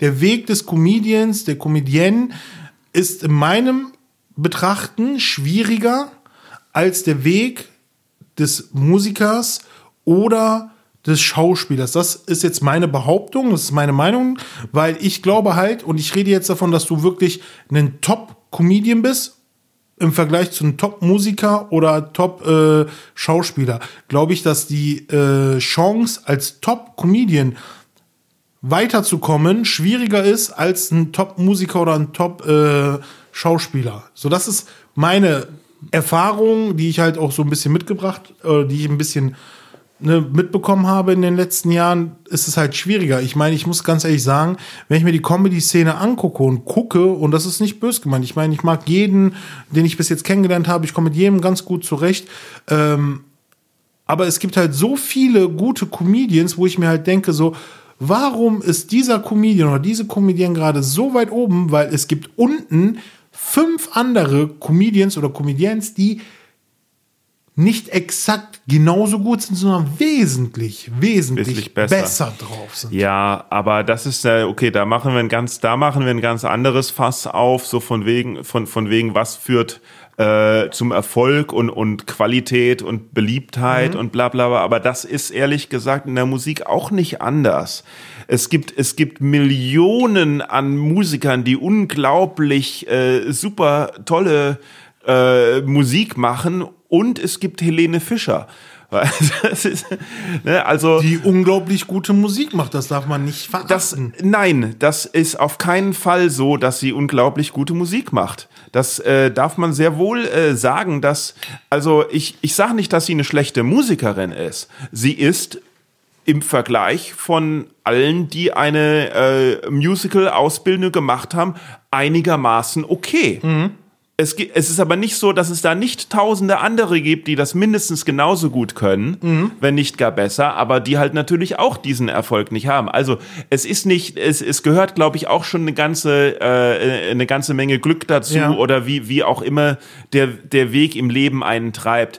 der Weg des Comedians, der Comedienne ist in meinem Betrachten schwieriger als der Weg des Musikers oder des Schauspielers. Das ist jetzt meine Behauptung, das ist meine Meinung, weil ich glaube halt, und ich rede jetzt davon, dass du wirklich ein Top-Comedian bist im Vergleich zu einem Top-Musiker oder Top-Schauspieler. glaube ich, dass die äh, Chance als Top-Comedian weiterzukommen schwieriger ist als ein Top-Musiker oder ein Top-Schauspieler. Äh, so, das ist meine Erfahrung, die ich halt auch so ein bisschen mitgebracht, äh, die ich ein bisschen ne, mitbekommen habe in den letzten Jahren, ist es halt schwieriger. Ich meine, ich muss ganz ehrlich sagen, wenn ich mir die Comedy-Szene angucke und gucke, und das ist nicht bös gemeint, ich meine, ich mag jeden, den ich bis jetzt kennengelernt habe, ich komme mit jedem ganz gut zurecht. Ähm, aber es gibt halt so viele gute Comedians, wo ich mir halt denke, so, warum ist dieser Comedian oder diese Comedian gerade so weit oben? Weil es gibt unten fünf andere Comedians oder Comedians, die nicht exakt genauso gut sind, sondern wesentlich, wesentlich, wesentlich besser. besser. drauf sind. Ja, aber das ist äh, okay, da machen wir ein ganz, da machen wir ein ganz anderes Fass auf, so von wegen, von, von wegen, was führt äh, zum Erfolg und, und Qualität und Beliebtheit mhm. und bla bla bla. Aber das ist ehrlich gesagt in der Musik auch nicht anders. Es gibt, es gibt Millionen an Musikern, die unglaublich äh, super tolle äh, Musik machen und es gibt Helene Fischer. ist, ne, also die unglaublich gute Musik macht, das darf man nicht verachten. Das, nein, das ist auf keinen Fall so, dass sie unglaublich gute Musik macht. Das äh, darf man sehr wohl äh, sagen, dass also ich ich sage nicht, dass sie eine schlechte Musikerin ist. Sie ist im Vergleich von allen, die eine äh, Musical-Ausbildung gemacht haben, einigermaßen okay. Mhm. Es, es ist aber nicht so, dass es da nicht tausende andere gibt, die das mindestens genauso gut können, mhm. wenn nicht gar besser, aber die halt natürlich auch diesen Erfolg nicht haben. Also es ist nicht, es, es gehört, glaube ich, auch schon eine ganze, äh, eine ganze Menge Glück dazu ja. oder wie, wie auch immer der, der Weg im Leben einen treibt.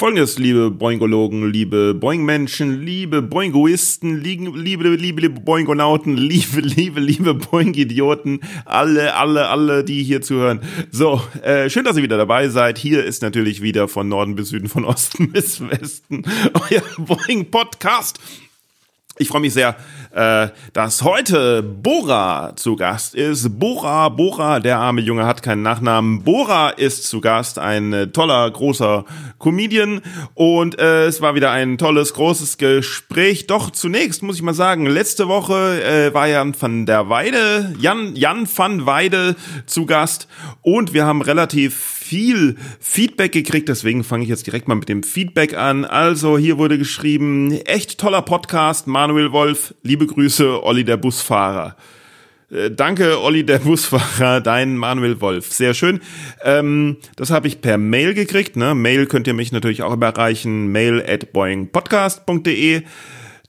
Folgendes, liebe Boingologen, liebe Boing-Menschen, liebe Boingoisten, liebe, liebe, liebe, Boingonauten, liebe, liebe, liebe Boing-Idioten, alle, alle, alle, die hier zuhören. So, äh, schön, dass ihr wieder dabei seid. Hier ist natürlich wieder von Norden bis Süden, von Osten bis Westen euer Boing-Podcast. Ich freue mich sehr, äh, dass heute Bora zu Gast ist. Bora, Bora, der arme Junge hat keinen Nachnamen. Bora ist zu Gast, ein äh, toller, großer Comedian. Und äh, es war wieder ein tolles, großes Gespräch. Doch zunächst muss ich mal sagen, letzte Woche äh, war Jan van der Weide, Jan, Jan van Weide zu Gast. Und wir haben relativ viel Feedback gekriegt, deswegen fange ich jetzt direkt mal mit dem Feedback an. Also hier wurde geschrieben, echt toller Podcast, Manuel Wolf, liebe Grüße, Olli der Busfahrer. Äh, danke, Olli der Busfahrer, dein Manuel Wolf. Sehr schön. Ähm, das habe ich per Mail gekriegt. Ne? Mail könnt ihr mich natürlich auch überreichen. Mail at boingpodcast.de.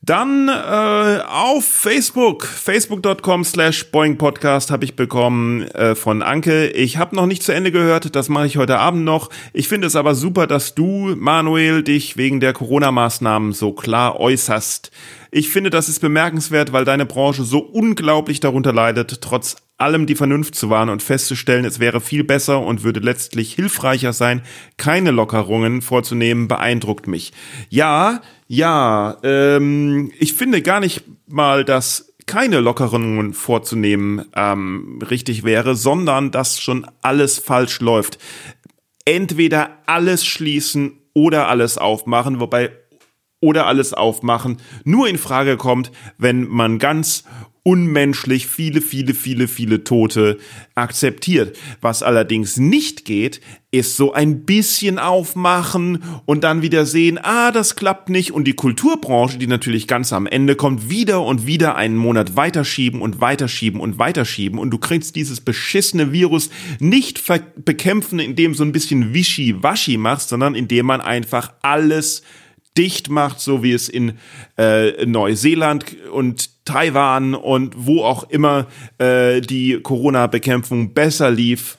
Dann äh, auf Facebook, facebook.com slash boingpodcast habe ich bekommen äh, von Anke. Ich habe noch nicht zu Ende gehört, das mache ich heute Abend noch. Ich finde es aber super, dass du, Manuel, dich wegen der Corona-Maßnahmen so klar äußerst. Ich finde, das ist bemerkenswert, weil deine Branche so unglaublich darunter leidet, trotz allem die Vernunft zu wahren und festzustellen, es wäre viel besser und würde letztlich hilfreicher sein, keine Lockerungen vorzunehmen, beeindruckt mich. Ja, ja, ähm, ich finde gar nicht mal, dass keine Lockerungen vorzunehmen ähm, richtig wäre, sondern dass schon alles falsch läuft. Entweder alles schließen oder alles aufmachen, wobei oder alles aufmachen nur in Frage kommt, wenn man ganz unmenschlich viele, viele, viele, viele Tote akzeptiert. Was allerdings nicht geht, ist so ein bisschen aufmachen und dann wieder sehen, ah, das klappt nicht und die Kulturbranche, die natürlich ganz am Ende kommt, wieder und wieder einen Monat weiterschieben und weiterschieben und weiterschieben und du kriegst dieses beschissene Virus nicht bekämpfen, indem so ein bisschen Wischi-Waschi machst, sondern indem man einfach alles dicht macht, so wie es in äh, Neuseeland und Taiwan und wo auch immer äh, die Corona-Bekämpfung besser lief,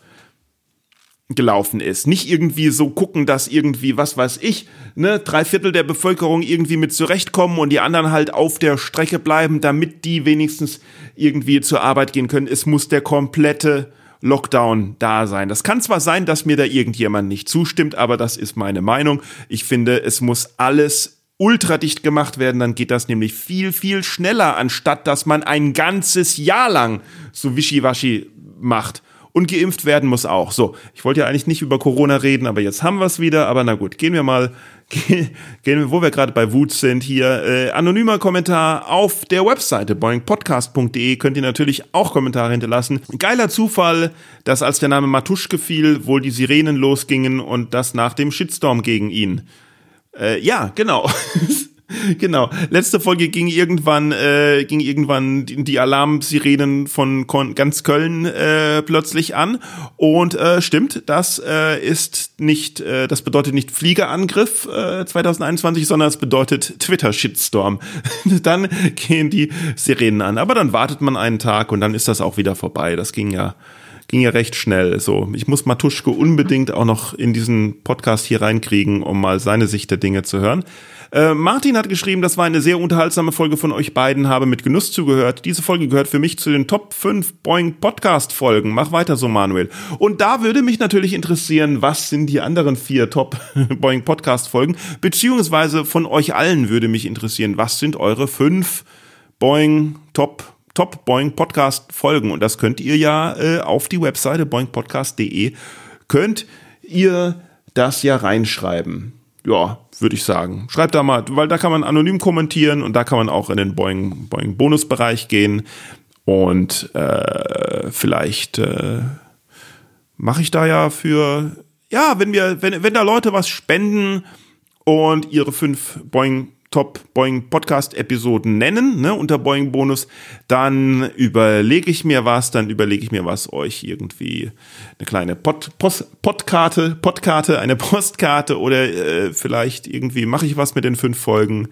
gelaufen ist. Nicht irgendwie so gucken, dass irgendwie, was weiß ich, ne, drei Viertel der Bevölkerung irgendwie mit zurechtkommen und die anderen halt auf der Strecke bleiben, damit die wenigstens irgendwie zur Arbeit gehen können. Es muss der komplette Lockdown da sein. Das kann zwar sein, dass mir da irgendjemand nicht zustimmt, aber das ist meine Meinung. Ich finde, es muss alles ultradicht gemacht werden, dann geht das nämlich viel, viel schneller, anstatt dass man ein ganzes Jahr lang so wischiwaschi macht. Und geimpft werden muss auch. So, ich wollte ja eigentlich nicht über Corona reden, aber jetzt haben wir es wieder. Aber na gut, gehen wir mal gehen wir, wo wir gerade bei Wut sind, hier äh, anonymer Kommentar auf der Webseite boingpodcast.de könnt ihr natürlich auch Kommentare hinterlassen. Geiler Zufall, dass als der Name Matuschke fiel, wohl die Sirenen losgingen und das nach dem Shitstorm gegen ihn. Äh, ja, genau. Genau. Letzte Folge ging irgendwann, äh, ging irgendwann die, Alarmsirenen von Kon ganz Köln äh, plötzlich an. Und äh, stimmt, das äh, ist nicht, äh, das bedeutet nicht Fliegerangriff äh, 2021, sondern es bedeutet Twitter-Shitstorm. dann gehen die Sirenen an. Aber dann wartet man einen Tag und dann ist das auch wieder vorbei. Das ging ja ging ja recht schnell. So, ich muss Matuschke unbedingt auch noch in diesen Podcast hier reinkriegen, um mal seine Sicht der Dinge zu hören. Äh, Martin hat geschrieben, das war eine sehr unterhaltsame Folge von euch beiden, habe mit Genuss zugehört. Diese Folge gehört für mich zu den Top 5 Boeing Podcast Folgen. Mach weiter so, Manuel. Und da würde mich natürlich interessieren, was sind die anderen vier Top Boeing Podcast Folgen? Beziehungsweise von euch allen würde mich interessieren, was sind eure fünf Boeing Top Top Boeing Podcast Folgen? Und das könnt ihr ja äh, auf die Webseite boingpodcast.de könnt ihr das ja reinschreiben ja, würde ich sagen. Schreibt da mal, weil da kann man anonym kommentieren und da kann man auch in den Boeing, Boeing Bonusbereich gehen und äh, vielleicht äh, mache ich da ja für, ja, wenn wir, wenn, wenn da Leute was spenden und ihre fünf Boeing Top Boeing Podcast Episoden nennen, ne, unter Boeing Bonus, dann überlege ich mir was, dann überlege ich mir was, euch irgendwie eine kleine Pod, Post, Podkarte, Podkarte, eine Postkarte oder äh, vielleicht irgendwie mache ich was mit den fünf Folgen.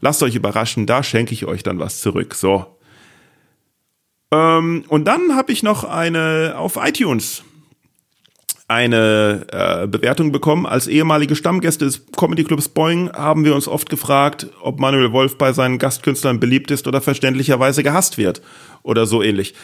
Lasst euch überraschen, da schenke ich euch dann was zurück. So. Ähm, und dann habe ich noch eine auf iTunes eine äh, Bewertung bekommen. Als ehemalige Stammgäste des Comedy Clubs Boing haben wir uns oft gefragt, ob Manuel Wolf bei seinen Gastkünstlern beliebt ist oder verständlicherweise gehasst wird oder so ähnlich.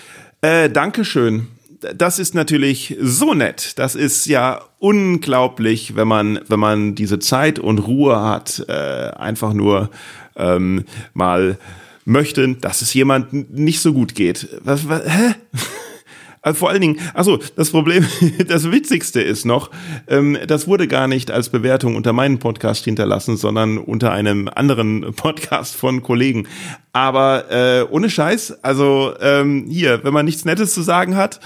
Äh, Dankeschön. Das ist natürlich so nett. Das ist ja unglaublich, wenn man, wenn man diese Zeit und Ruhe hat, äh, einfach nur ähm, mal möchte, dass es jemand nicht so gut geht. Was, was, hä? Also vor allen Dingen, also das Problem, das Witzigste ist noch, ähm, das wurde gar nicht als Bewertung unter meinem Podcast hinterlassen, sondern unter einem anderen Podcast von Kollegen. Aber äh, ohne Scheiß, also ähm, hier, wenn man nichts Nettes zu sagen hat,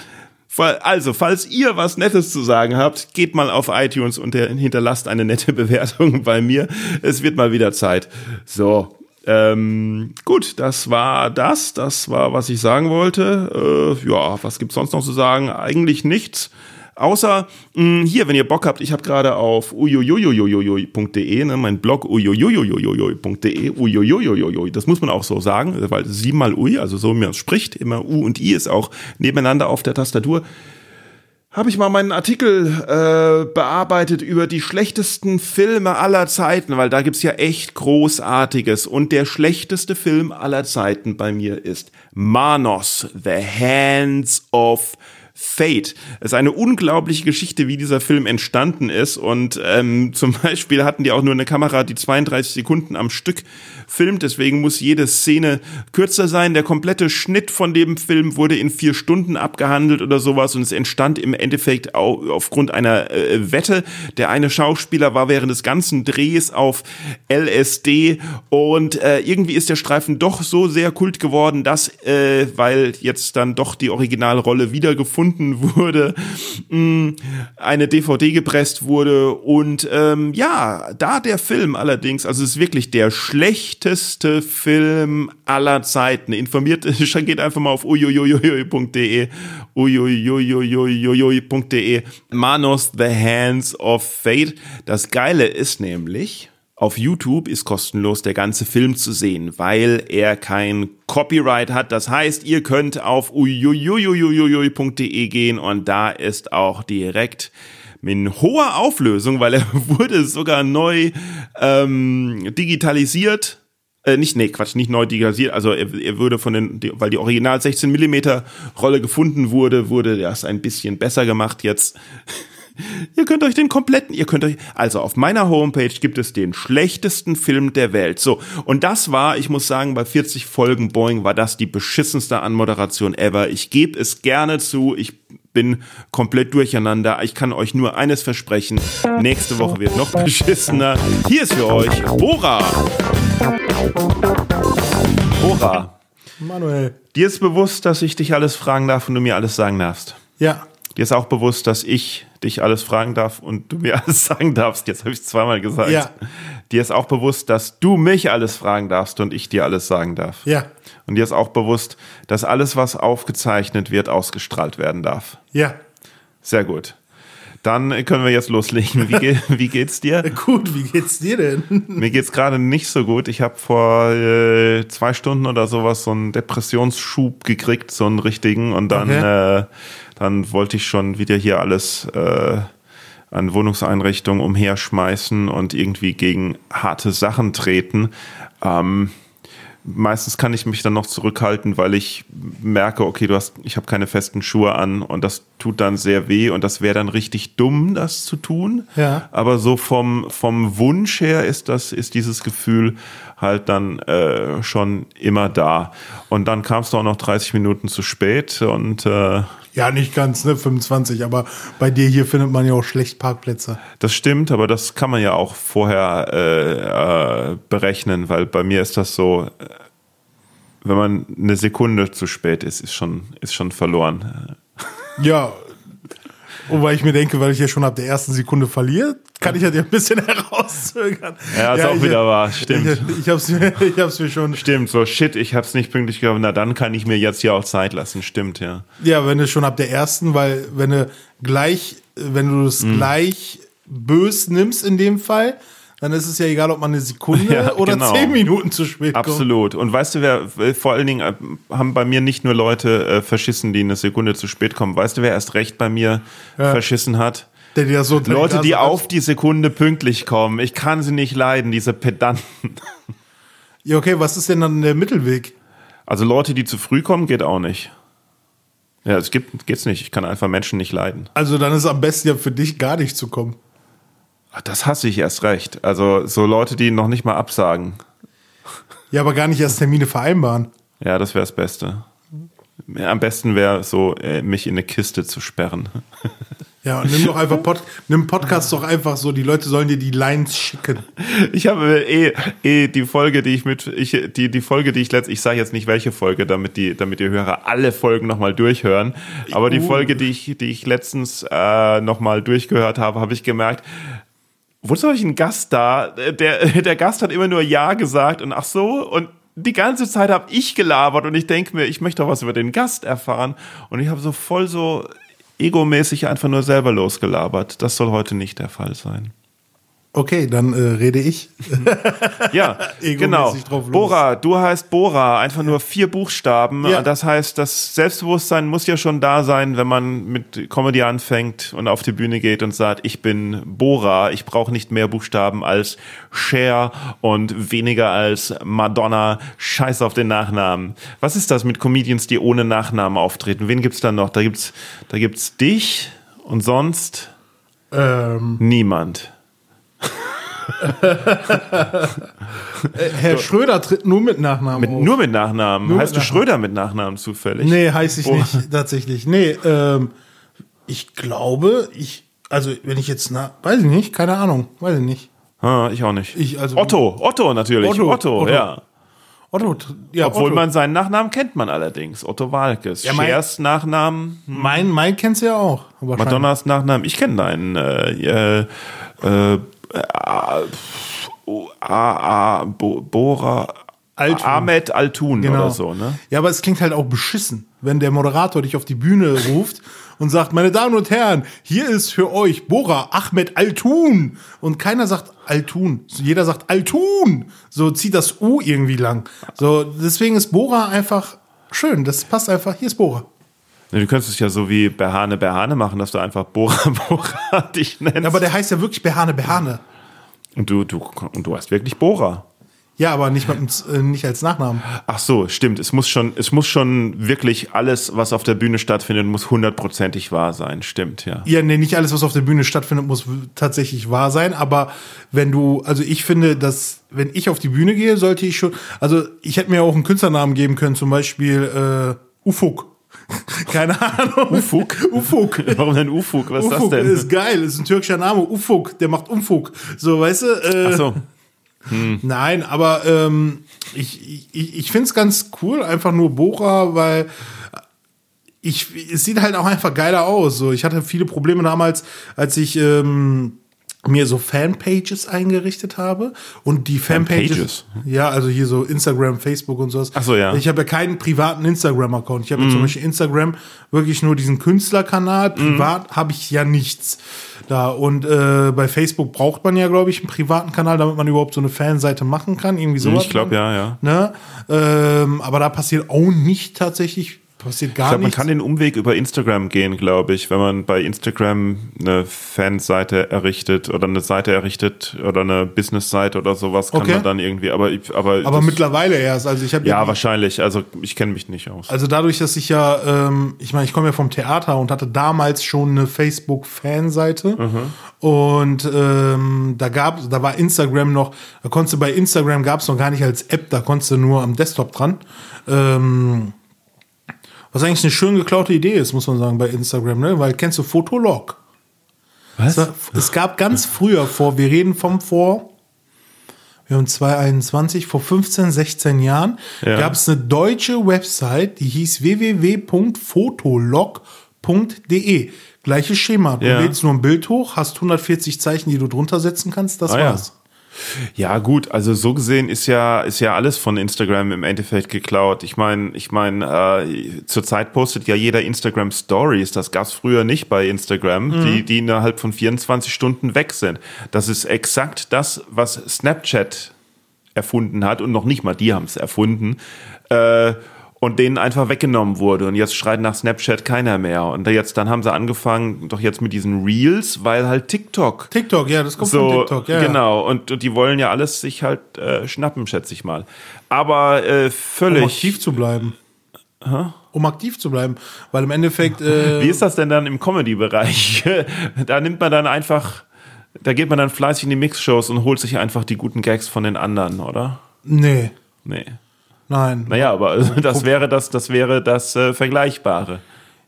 also, falls ihr was Nettes zu sagen habt, geht mal auf iTunes und hinterlasst eine nette Bewertung bei mir. Es wird mal wieder Zeit. So, ähm, gut, das war das. Das war, was ich sagen wollte. Äh, ja, was gibt's sonst noch zu sagen? Eigentlich nichts. Außer mh, hier, wenn ihr Bock habt, ich habe gerade auf ujujujujujujuj.de, ne, mein Blog ujujujujujuj.de, ujujujujujuj, das muss man auch so sagen, weil siebenmal ui, also so wie man spricht, immer u und i ist auch nebeneinander auf der Tastatur habe ich mal meinen Artikel äh, bearbeitet über die schlechtesten Filme aller Zeiten, weil da gibt's ja echt Großartiges. Und der schlechteste Film aller Zeiten bei mir ist Manos, The Hands of Fate. Es ist eine unglaubliche Geschichte, wie dieser Film entstanden ist. Und ähm, zum Beispiel hatten die auch nur eine Kamera, die 32 Sekunden am Stück filmt. Deswegen muss jede Szene kürzer sein. Der komplette Schnitt von dem Film wurde in vier Stunden abgehandelt oder sowas. Und es entstand im Endeffekt aufgrund einer äh, Wette. Der eine Schauspieler war während des ganzen Drehs auf LSD und äh, irgendwie ist der Streifen doch so sehr kult geworden, dass, äh, weil jetzt dann doch die Originalrolle wiedergefunden gefunden wurde, mm, eine DVD gepresst wurde und ähm, ja, da der Film allerdings, also es ist wirklich der schlechteste Film aller Zeiten. Informiert, geht einfach mal auf uiuiuiui.de Manos The Hands of Fate. Das Geile ist nämlich, auf YouTube ist kostenlos der ganze Film zu sehen, weil er kein Copyright hat. Das heißt, ihr könnt auf uiuiuiui.de gehen und da ist auch direkt in hoher Auflösung, weil er wurde sogar neu ähm, digitalisiert. Äh, nicht, nee, Quatsch, nicht neu digitalisiert. Also er, er würde von den, die, weil die Original 16 Millimeter Rolle gefunden wurde, wurde das ein bisschen besser gemacht jetzt. Ihr könnt euch den kompletten, ihr könnt euch, also auf meiner Homepage gibt es den schlechtesten Film der Welt. So, und das war, ich muss sagen, bei 40 Folgen Boeing war das die beschissenste Anmoderation ever. Ich gebe es gerne zu, ich bin komplett durcheinander. Ich kann euch nur eines versprechen. Nächste Woche wird noch beschissener. Hier ist für euch Ora. Ora. Manuel. Dir ist bewusst, dass ich dich alles fragen darf und du mir alles sagen darfst. Ja. Dir ist auch bewusst, dass ich dich alles fragen darf und du mir alles sagen darfst. Jetzt habe ich es zweimal gesagt. Ja. Dir ist auch bewusst, dass du mich alles fragen darfst und ich dir alles sagen darf. Ja. Und dir ist auch bewusst, dass alles, was aufgezeichnet wird, ausgestrahlt werden darf. Ja. Sehr gut. Dann können wir jetzt loslegen. Wie, ge wie geht's dir? Gut, wie geht's dir denn? Mir geht's gerade nicht so gut. Ich habe vor äh, zwei Stunden oder sowas so einen Depressionsschub gekriegt, so einen richtigen. Und dann, Okay. äh, dann wollte ich schon wieder hier alles äh, an Wohnungseinrichtungen umherschmeißen und irgendwie gegen harte Sachen treten. Ähm, meistens kann ich mich dann noch zurückhalten, weil ich merke, okay, du hast, ich habe keine festen Schuhe an und das tut dann sehr weh und das wäre dann richtig dumm, das zu tun. Ja. Aber so vom, vom Wunsch her ist das, ist dieses Gefühl halt dann äh, schon immer da. Und dann kamst du auch noch 30 Minuten zu spät und äh, Ja, nicht ganz, ne? 25, aber bei dir hier findet man ja auch schlecht Parkplätze. Das stimmt, aber das kann man ja auch vorher äh, äh, berechnen, weil bei mir ist das so, äh, wenn man eine Sekunde zu spät ist, ist schon, ist schon verloren. Ja. Wobei ich mir denke, weil ich ja schon ab der ersten Sekunde verliere, kann ich ja ein bisschen herauszögern. Ja, ist auch ich, wieder wahr, stimmt. Ich, ich, hab's mir, ich hab's mir schon. Stimmt, so shit, ich hab's nicht pünktlich gehabt, na dann kann ich mir jetzt hier auch Zeit lassen, stimmt, ja. Ja, wenn du schon ab der ersten, weil wenn du gleich, wenn du es Mhm. gleich bös nimmst in dem Fall, dann ist es ja egal, ob man eine Sekunde Ja, oder genau. zehn Minuten zu spät kommt. Absolut. Und weißt du, wer vor allen Dingen äh, haben bei mir nicht nur Leute äh, verschissen, die eine Sekunde zu spät kommen. Weißt du, wer erst recht bei mir verschissen hat? Der das so Leute, die auf die Sekunde pünktlich kommen. Ich kann sie nicht leiden, diese Pedanten. Ja, okay, was ist denn dann der Mittelweg? Also Leute, die zu früh kommen, geht auch nicht. Ja, es gibt, geht's nicht. Ich kann einfach Menschen nicht leiden. Also dann ist es am besten ja für dich gar nicht zu kommen. Ach, Das hasse ich erst recht. Also so Leute, die noch nicht mal absagen. Ja, aber gar nicht erst Termine vereinbaren. Ja, das wäre das Beste. Am besten wäre so, äh, mich in eine Kiste zu sperren. Ja, und nimm doch einfach Pod nimm Podcast doch einfach so, die Leute sollen dir die Lines schicken. Ich habe eh, eh die Folge, die ich mit, ich, die, die Folge, die ich letzt, ich sage jetzt nicht welche Folge, damit die, damit die Hörer alle Folgen nochmal durchhören. Aber die Uh. Folge, die ich, die ich letztens äh, nochmal durchgehört habe, habe ich gemerkt, wozu habe ich einen Gast da? Der, der Gast hat immer nur Ja gesagt und ach so und die ganze Zeit habe ich gelabert und ich denke mir, ich möchte doch was über den Gast erfahren und ich habe so voll so egomäßig einfach nur selber losgelabert. Das soll heute nicht der Fall sein. Okay, dann äh, rede ich. Ja, genau. drauf los. Bora, du heißt Bora, einfach nur vier Buchstaben. Ja. Das heißt, das Selbstbewusstsein muss ja schon da sein, wenn man mit Comedy anfängt und auf die Bühne geht und sagt, ich bin Bora, ich brauche nicht mehr Buchstaben als Cher und weniger als Madonna. Scheiß auf den Nachnamen. Was ist das mit Comedians, die ohne Nachnamen auftreten? Wen gibt's da noch? Da gibt's, da gibt's dich und sonst Ähm, niemand. Äh, Herr Schröder tritt nur mit Nachnamen Mit, nur mit Nachnamen. Nur mit heißt du Nachnamen. Schröder mit Nachnamen zufällig? Nee, heiße ich Boah. nicht, tatsächlich. Nee, ähm, ich glaube, ich, also wenn ich jetzt, na, weiß ich nicht, keine Ahnung, weiß ich nicht. Ah, ich auch nicht. Ich, also- Otto, Otto natürlich. Otto, Otto, Otto. ja. Otto, ja, Obwohl Otto. man seinen Nachnamen kennt man allerdings. Otto Walkes. Ja, mein- Schers Nachnamen, mein, mein kennst du ja auch. Madonnas Nachnamen. Ich kenne deinen. Äh, äh, äh, äh, oh, A, A, Bo, Bora. Altun. Ahmed Altun Genau. oder so, ne? Ja, aber es klingt halt auch beschissen, wenn der Moderator dich auf die Bühne ruft und sagt, meine Damen und Herren, hier ist für euch Bora Ahmed Altun. Und keiner sagt Altun. Jeder sagt Altun. So zieht das U irgendwie lang. So, deswegen ist Bora einfach schön. Das passt einfach. Hier ist Bora. Du könntest es ja so wie Behane Behane machen, dass du einfach Bora Bora dich nennst. Aber der heißt ja wirklich Behane Behane. und, du, du, und du heißt wirklich Bora. Ja, aber nicht, mit, äh, nicht als Nachnamen. Ach so, stimmt. Es muss schon, es muss schon wirklich alles, was auf der Bühne stattfindet, muss hundertprozentig wahr sein. Stimmt, ja. Ja, nee, nicht alles, was auf der Bühne stattfindet, muss tatsächlich wahr sein. Aber wenn du, also ich finde, dass, wenn ich auf die Bühne gehe, sollte ich schon, also ich hätte mir auch einen Künstlernamen geben können, zum Beispiel äh, Ufuk. Keine Ahnung. Ufuk? Ufuk. Warum denn Ufuk? Was ist das Ufuk denn? ist geil, ist ein türkischer Name. Ufuk, der macht Umfug. So, weißt du? Äh, Ach so. Nein, aber ähm, ich, ich, ich finde es ganz cool, einfach nur Bora, weil ich, es sieht halt auch einfach geiler aus. So, ich hatte viele Probleme damals, als ich ähm, mir so Fanpages eingerichtet habe und die Fanpages, Fanpages? ja, also hier so Instagram, Facebook und sowas. Ach so, ja. Ich habe ja keinen privaten Instagram-Account. Ich habe ja Mhm. zum Beispiel Instagram wirklich nur diesen Künstlerkanal. Privat habe ich ja nichts da. Und äh, bei Facebook braucht man ja, glaube ich, einen privaten Kanal, damit man überhaupt so eine Fanseite machen kann. Irgendwie sowas. Ich glaube, ja, ja. Ne? Ähm, aber da passiert auch nicht tatsächlich, passiert gar Ich glaube, man nichts. kann den Umweg über Instagram gehen, glaube ich. Wenn man bei Instagram eine Fanseite errichtet oder eine Seite errichtet oder eine Business-Seite oder sowas, kann Okay. man dann irgendwie, aber, ich- aber, aber mittlerweile erst. Also ich habe ja, wahrscheinlich. Also ich kenne mich nicht aus. Also dadurch, dass ich ja, ähm, ich meine, ich komme ja vom Theater und hatte damals schon eine Facebook-Fanseite. Und ähm, da gab, da war Instagram noch, da konntest du bei Instagram gab es noch gar nicht als App, da konntest du nur am Desktop dran. Ähm, was eigentlich eine schön geklaute Idee ist, muss man sagen, bei Instagram, ne? Weil kennst du Fotolog? Was? Es, es gab ganz früher vor, wir reden vom vor, wir haben 2021, vor 15, 16 Jahren, Ja. gab es eine deutsche Website, die hieß www.fotolog.de. Gleiches Schema. Du Ja. lädst nur ein Bild hoch, hast 140 Zeichen, die du drunter setzen kannst, das Ah, war's. Ja, gut, also so gesehen ist ja, ist ja alles von Instagram im Endeffekt geklaut. Ich meine, ich meine, äh, zurzeit postet ja jeder Instagram Stories. Das gab's früher nicht bei Instagram, Mhm. die, die innerhalb von 24 Stunden weg sind. Das ist exakt das, was Snapchat erfunden hat und noch nicht mal die haben es erfunden. Äh, und denen einfach weggenommen wurde. Und jetzt schreit nach Snapchat keiner mehr. Und jetzt, dann haben sie angefangen, doch jetzt mit diesen Reels, weil halt TikTok TikTok, ja, das kommt so, von TikTok, ja. genau. Und, und die wollen ja alles sich halt äh, schnappen, schätze ich mal. Aber äh, Um völlig. aktiv zu bleiben. Um aktiv zu bleiben. Weil im Endeffekt. Äh, Wie ist das denn dann im Comedy-Bereich? da nimmt man dann einfach, da geht man dann fleißig in die Mixshows und holt sich einfach die guten Gags von den anderen, oder? nee, Nee. Nein. Naja, aber also, das wäre das, das wäre das äh, Vergleichbare.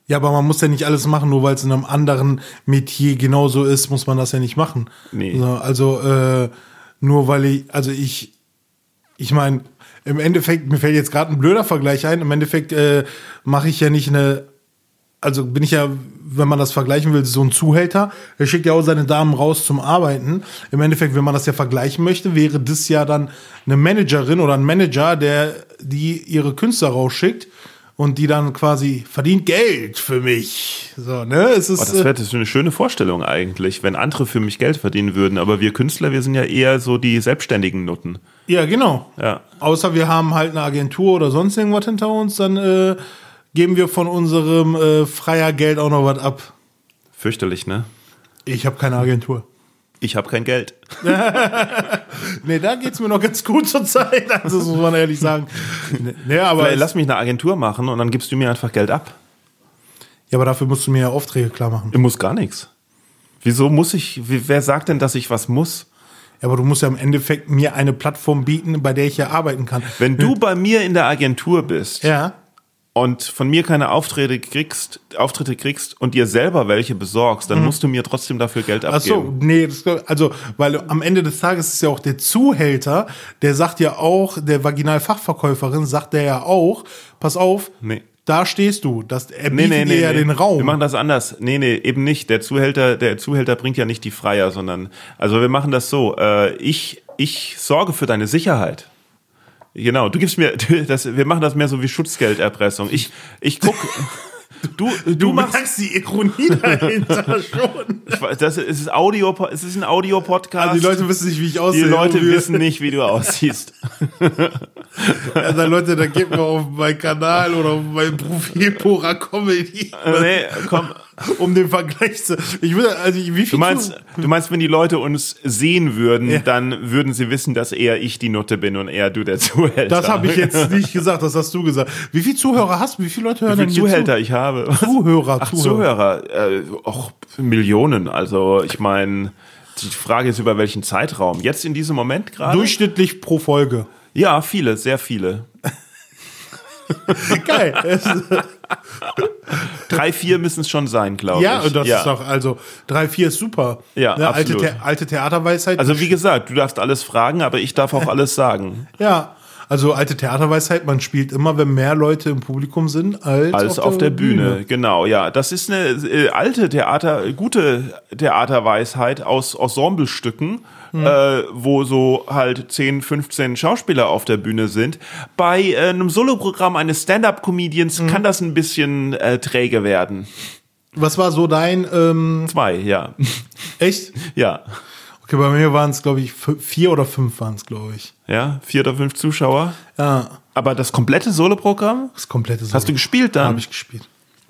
Ja, aber man muss ja nicht alles machen, nur weil es in einem anderen Metier genauso ist, muss man das ja nicht machen. Nee. So, Also, äh, nur weil ich, also ich, ich meine, im Endeffekt, mir fällt jetzt gerade ein blöder Vergleich ein, im Endeffekt äh, mache ich ja nicht eine, also bin ich ja, wenn man das vergleichen will, so ein Zuhälter. Er schickt ja auch seine Damen raus zum Arbeiten. Im Endeffekt, wenn man das ja vergleichen möchte, wäre das ja dann eine Managerin oder ein Manager, der die ihre Künstler rausschickt und die dann quasi verdient Geld für mich. So, ne? Es ist, Oh, das wäre eine schöne Vorstellung eigentlich, wenn andere für mich Geld verdienen würden. Aber wir Künstler, wir sind ja eher so die selbstständigen Nutten. ja, genau. Ja. Außer wir haben halt eine Agentur oder sonst irgendwas hinter uns, dann äh, geben wir von unserem äh, freier Geld auch noch was ab. Fürchterlich, ne? Ich habe keine Agentur. Ich habe kein Geld. Nee, da geht's mir noch ganz gut zur Zeit. Also, das muss man ehrlich sagen. Nee, aber, Vielleicht lass mich eine Agentur machen und dann gibst du mir einfach Geld ab. ja, aber dafür musst du mir ja Aufträge klar machen. Ich muss gar nichts. Wieso muss ich, wer sagt denn, dass ich was muss? Ja, aber du musst ja im Endeffekt mir eine Plattform bieten, bei der ich ja arbeiten kann. Wenn du bei mir in der Agentur bist Ja. Und von mir keine Aufträge kriegst, Auftritte kriegst und dir selber welche besorgst, dann musst du mir trotzdem dafür Geld Mhm. Ach so, abgeben. nee, das, also, weil am Ende des Tages ist ja auch der Zuhälter, der sagt ja auch, der Vaginalfachverkäuferin sagt der ja auch, pass auf, Nee. da stehst du, das, er Nee, bietet nee, dir nee, ja nee. den Raum. Wir machen das anders. Nee, nee, eben nicht. Der Zuhälter, der Zuhälter bringt ja nicht die Freier, sondern, also wir machen das so. Äh, ich, ich sorge für deine Sicherheit. Genau, du gibst mir, das, wir machen das mehr so wie Schutzgelderpressung. Ich, ich guck, du, du, du machst, merkst die Ironie dahinter schon. das ist Audio, es ist ein Audio-Podcast. Also die Leute wissen nicht, wie ich Die aussehe. Leute Und wir- wissen nicht, wie du aussiehst. Also Leute, da geht mal auf meinen Kanal oder auf mein Profil Pora Comedy, nee, komm. um den Vergleich zu. Ich würde, also wie viel Du meinst, du meinst, wenn die Leute uns sehen würden, Ja. dann würden sie wissen, dass eher ich die Nutte bin und eher du der Zuhälter. Das habe ich jetzt nicht gesagt, das hast du gesagt. Wie viele Zuhörer hast du? Wie viele Leute hören Wie denn viele hier Zuhälter ich habe. zu? Zuhörer, Ach, Zuhörer. Äh, auch Millionen. Also ich meine, die Frage ist über welchen Zeitraum. Jetzt in diesem Moment gerade? Durchschnittlich pro Folge. Ja, viele, sehr viele. Geil. Drei, vier müssen es schon sein, glaube ja, ich. und das ist doch, also 3, 4 ist super. Ja, ne, alte, absolut. The alte Theaterweisheit. Also wie gesagt, du darfst alles fragen, aber ich darf auch alles sagen. ja, also alte Theaterweisheit, man spielt immer, wenn mehr Leute im Publikum sind, als, Als auf, der, Bühne. Genau, ja. Das ist eine äh, alte Theater, gute Theaterweisheit aus Ensemblestücken, äh, wo so halt 10, 15 Schauspieler auf der Bühne sind. Bei äh, einem Soloprogramm eines Stand-Up-Comedians kann das ein bisschen äh, träge werden. Was war so dein, ähm, Zwei, ja. echt? ja. Okay, bei mir waren es, glaube ich, vier oder fünf waren es, glaube ich. Ja, vier oder fünf Zuschauer. Ja, Aber das komplette Soloprogramm? das komplette Hast du gespielt dann? Habe ich gespielt.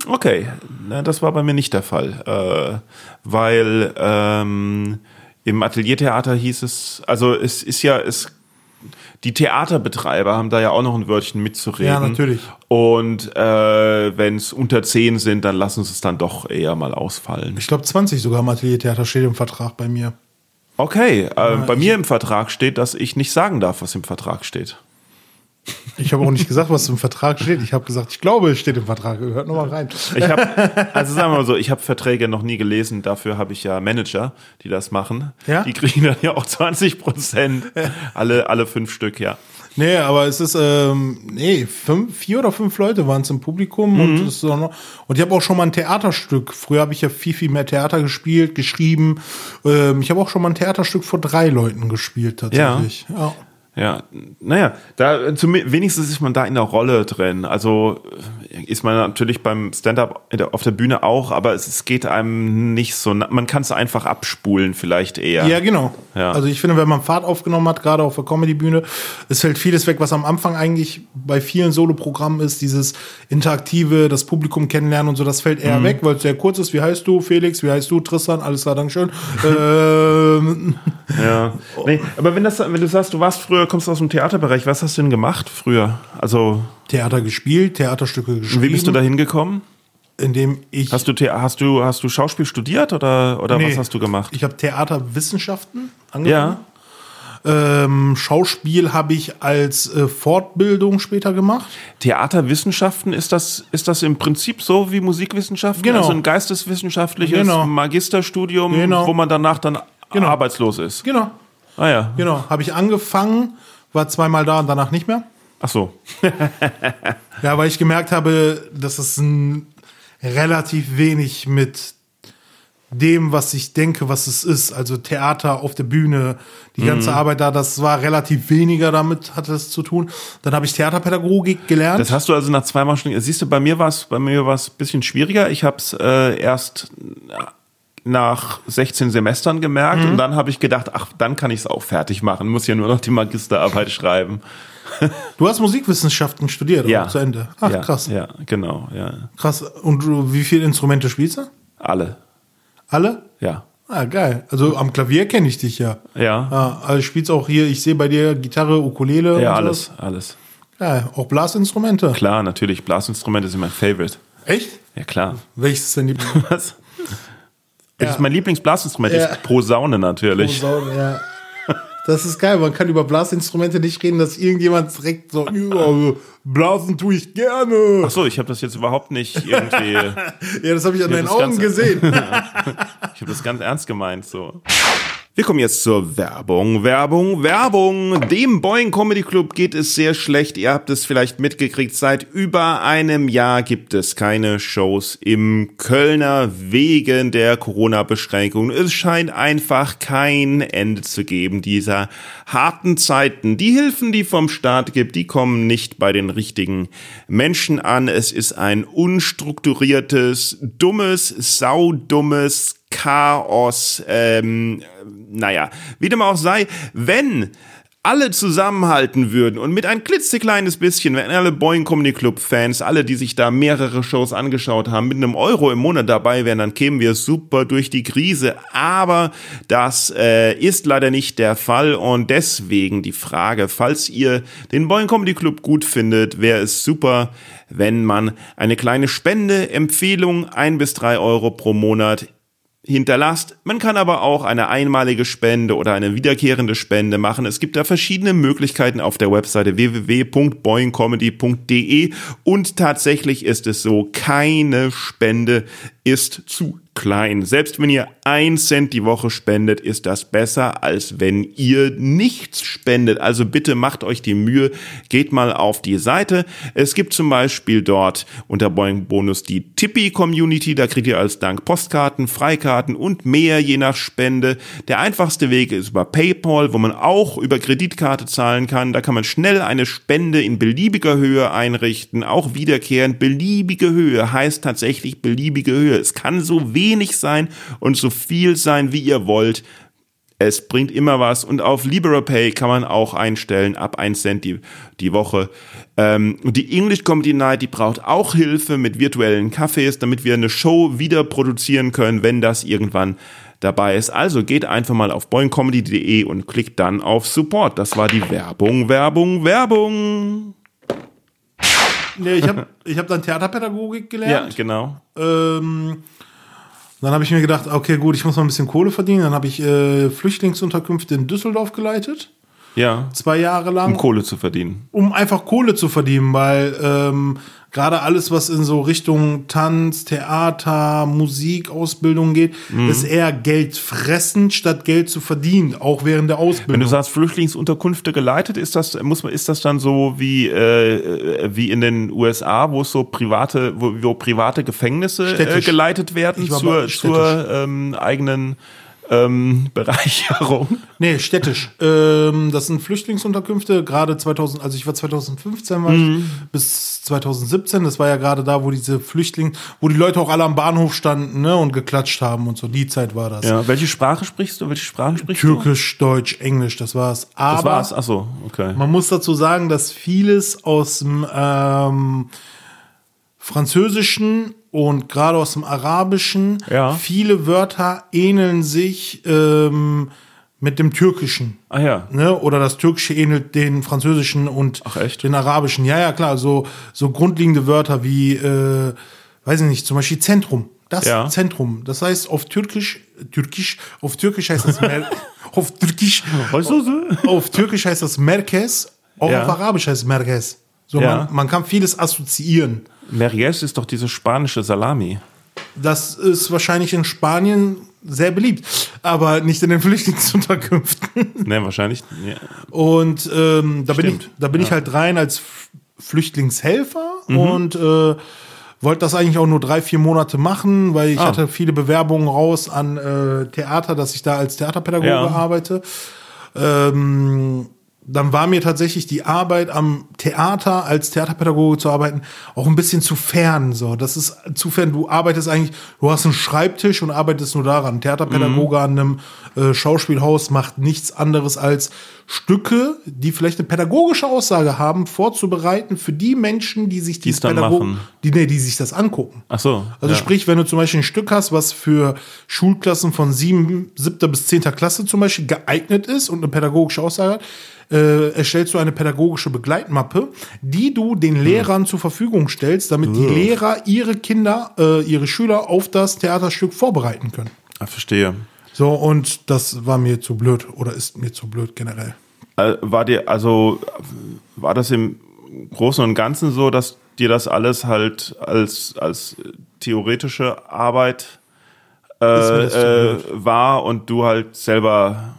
Okay, na, das war bei mir nicht der Fall, äh, weil ähm, im Ateliertheater hieß es, also es ist ja, es, die Theaterbetreiber haben da ja auch noch ein Wörtchen mitzureden. Ja, natürlich. Und äh, wenn es unter zehn sind, dann lassen sie es dann doch eher mal ausfallen. Ich glaube 20 sogar im Ateliertheater steht im Vertrag bei mir. Okay, äh, bei mir im Vertrag steht, dass ich nicht sagen darf, was im Vertrag steht. Ich habe auch nicht gesagt, was im Vertrag steht. Ich habe gesagt, ich glaube, es steht im Vertrag. Hört noch mal rein. Ich habe, also sagen wir mal so, ich habe Verträge noch nie gelesen. Dafür habe ich ja Manager, die das machen. Ja? Die kriegen dann ja auch 20 Prozent. Alle, alle fünf Stück, ja. Nee, aber es ist, ähm, nee, fünf, vier oder fünf Leute waren es im Publikum und Mhm. es ist auch noch, und ich habe auch schon mal ein Theaterstück. Früher habe ich ja viel, viel mehr Theater gespielt, geschrieben. Ähm, ich habe auch schon mal ein Theaterstück vor drei Leuten gespielt, tatsächlich. Ja. Ja, naja, da zum, wenigstens ist man da in der Rolle drin. Also ist man natürlich beim Stand-up auf der Bühne auch, aber es, es geht einem nicht so. Man kann es einfach abspulen, vielleicht eher. Ja, genau. Ja. Also ich finde, wenn man Fahrt aufgenommen hat, gerade auf der Comedy-Bühne, es fällt vieles weg, was am Anfang eigentlich bei vielen Soloprogrammen ist, dieses interaktive, das Publikum kennenlernen und so, das fällt Mhm. eher weg, weil es sehr kurz ist. Wie heißt du, Felix? Wie heißt du, Tristan? Alles klar, Dankeschön. ähm, Ja. Nee, aber wenn, das, wenn du sagst, du warst früher, kommst aus dem Theaterbereich, was hast du denn gemacht früher? Also, Theater gespielt, Theaterstücke geschrieben. wie bist du da hingekommen? Indem ich, Hast du, hast du, hast du Schauspiel studiert oder, oder Nee. was hast du gemacht? ich habe Theaterwissenschaften angefangen. Ja. Ähm, Schauspiel habe ich als äh, Fortbildung später gemacht. Theaterwissenschaften, ist das, ist das im Prinzip so wie Musikwissenschaften? Genau. Also ein geisteswissenschaftliches Genau. Magisterstudium, Genau. wo man danach dann Genau. arbeitslos ist. Genau, Ah ja. genau. Habe ich angefangen, war zweimal da und danach nicht mehr. Ach so. Ja, weil ich gemerkt habe, dass es ein relativ wenig mit dem, was ich denke, was es ist. Also Theater auf der Bühne, die ganze Mhm. Arbeit da, das war relativ weniger damit, hatte es zu tun. Dann habe ich Theaterpädagogik gelernt. Das hast du also nach zweimal schon. Siehst du, bei mir war es bei mir war es ein bisschen schwieriger. Ich habe es äh, erst nach 16 Semestern gemerkt Mhm. und dann habe ich gedacht, ach, dann kann ich es auch fertig machen. Muss ja nur noch die Magisterarbeit schreiben. du hast Musikwissenschaften studiert, Ja. zu Ende. Ach, ja, krass. Ja, genau, ja. Krass. Und du, wie viele Instrumente spielst du? Alle. Alle? Ja. Ah, geil. Also am Klavier kenne ich dich ja. Ja. Ah, also spielst auch hier, ich sehe bei dir Gitarre, Ukulele. Ja, alles, sowas. alles. Geil. Auch Blasinstrumente. Klar, natürlich. Blasinstrumente sind mein Favorite. Echt? Ja, klar. Welches ist denn die Was? Welches mein Lieblingsblasinstrument Ja. ist? Posaune natürlich. Posaune, ja. Das ist geil, man kann über Blasinstrumente nicht reden, dass irgendjemand direkt so, ja, blasen tue ich gerne. Ach so, ich habe das jetzt überhaupt nicht irgendwie. Ja, das habe ich an Ja, deinen das Augen gesehen. Ich habe das ganz ernst gemeint so. Wir kommen jetzt zur Werbung, Werbung, Werbung. Dem Boeing Comedy Club geht es sehr schlecht. Ihr habt es vielleicht mitgekriegt. Seit über einem Jahr gibt es keine Shows im Kölner wegen der Corona-Beschränkungen. Es scheint einfach kein Ende zu geben dieser harten Zeiten. Die Hilfen, die vom Staat gibt, die kommen nicht bei den richtigen Menschen an. Es ist ein unstrukturiertes, dummes, saudummes Chaos. Ähm, naja, wie dem auch sei, wenn alle zusammenhalten würden und mit ein klitzekleines bisschen, wenn alle Boeing Comedy Club Fans, alle, die sich da mehrere Shows angeschaut haben, mit einem Euro im Monat dabei wären, dann kämen wir super durch die Krise. Aber das äh, ist leider nicht der Fall und deswegen die Frage, falls ihr den Boeing Comedy Club gut findet, wäre es super, wenn man eine kleine Spende, Empfehlung, ein bis drei Euro pro Monat hinterlasst. Man kann aber auch eine einmalige Spende oder eine wiederkehrende Spende machen. Es gibt da verschiedene Möglichkeiten auf der Webseite www.boingcomedy.de und tatsächlich ist es so, keine Spende ist zu klein. Selbst wenn ihr ein Cent die Woche spendet, ist das besser, als wenn ihr nichts spendet. Also bitte macht euch die Mühe, geht mal auf die Seite. Es gibt zum Beispiel dort unter Boeing Bonus die Tippy Community. Da kriegt ihr als Dank Postkarten, Freikarten und mehr je nach Spende. Der einfachste Weg ist über PayPal, wo man auch über Kreditkarte zahlen kann. Da kann man schnell eine Spende in beliebiger Höhe einrichten. Auch wiederkehrend beliebige Höhe heißt tatsächlich beliebige Höhe. Es kann so wenig sein und so viel sein, wie ihr wollt. Es bringt immer was und auf LiberaPay kann man auch einstellen, ab 1 Cent die, die Woche. Ähm, und die English Comedy Night, die braucht auch Hilfe mit virtuellen Cafés, damit wir eine Show wieder produzieren können, wenn das irgendwann dabei ist. Also geht einfach mal auf boingcomedy.de und klickt dann auf Support. Das war die Werbung, Werbung, Werbung. nee, ich habe ich hab dann Theaterpädagogik Ja, gelernt. genau. Ähm, dann habe ich mir gedacht, okay, gut, ich muss mal ein bisschen Kohle verdienen. Dann habe ich äh, Flüchtlingsunterkünfte in Düsseldorf geleitet. Ja, Zwei Jahre lang. um Kohle zu verdienen. um einfach Kohle zu verdienen, weil ähm, gerade alles, was in so Richtung Tanz, Theater, Musik, Ausbildung geht, Mhm. ist eher Geld fressen, statt Geld zu verdienen, auch während der Wenn du Ausbildung. sagst Flüchtlingsunterkünfte geleitet, ist das muss man ist das dann so wie äh, wie in den USA, wo es so private wo, wo private Gefängnisse äh, geleitet werden zur zur ähm, eigenen ähm, Bereicherung? nee, städtisch. Ähm, das sind Flüchtlingsunterkünfte, gerade 2000, also ich war 2015 war Mhm. ich, bis 2017, das war ja gerade da, wo diese Flüchtlinge, wo die Leute auch alle am Bahnhof standen ne, und geklatscht haben und so, die Zeit war das. Ja, welche Sprache sprichst du? Welche Sprachen sprichst Türkisch, Deutsch, Englisch, das war's. du? Aber Das war's. Ach so, okay. Man muss dazu sagen, dass vieles aus dem ähm, Französischen und gerade aus dem Arabischen, Ja. viele Wörter ähneln sich ähm, mit dem Türkischen. Ah ja. Ne? Oder das Türkische ähnelt den Französischen und den Arabischen. Ja, ja, klar. So, so grundlegende Wörter wie, äh, weiß ich nicht, zum Beispiel Zentrum. Das Ja. Zentrum. Das heißt auf Türkisch, Türkisch, auf Türkisch heißt das Mer auf Türkisch, Weißt du so? auf Türkisch heißt das Merkez, auch Ja. auf Arabisch heißt es Merkez. So, man, man kann vieles assoziieren. Merguez ist doch diese spanische Salami. Das ist wahrscheinlich in Spanien sehr beliebt, aber nicht in den Flüchtlingsunterkünften. Ne, wahrscheinlich. Ja. Und ähm, da bin ich, da bin ich halt rein als Flüchtlingshelfer Mhm. und äh, wollte das eigentlich auch nur drei, vier Monate machen, weil ich Ah. hatte viele Bewerbungen raus an äh, Theater, dass ich da als Theaterpädagoge Ja. arbeite. Ähm, dann war mir tatsächlich die Arbeit am Theater als Theaterpädagoge zu arbeiten auch ein bisschen zu fern. So, das ist zu fern. Du arbeitest eigentlich, du hast einen Schreibtisch und arbeitest nur daran. Theaterpädagoge an einem äh, Schauspielhaus macht nichts anderes als Stücke, die vielleicht eine pädagogische Aussage haben, vorzubereiten für die Menschen, die sich dieses dann Pädago- machen. die, nee, die sich das angucken. Ach so. Also ja. sprich, wenn du zum Beispiel ein Stück hast, was für Schulklassen von sieben, siebter bis zehnter Klasse zum Beispiel geeignet ist und eine pädagogische Aussage hat, äh, erstellst du eine pädagogische Begleitmappe, die du den Lehrern zur Verfügung stellst, damit die Lehrer ihre Kinder, äh, ihre Schüler auf das Theaterstück vorbereiten können. Ah, verstehe. So, und das war mir zu blöd oder ist mir zu blöd generell. Äh, War dir, also, war das im Großen und Ganzen so, dass dir das alles halt als, als theoretische Arbeit äh, äh, war und du halt selber,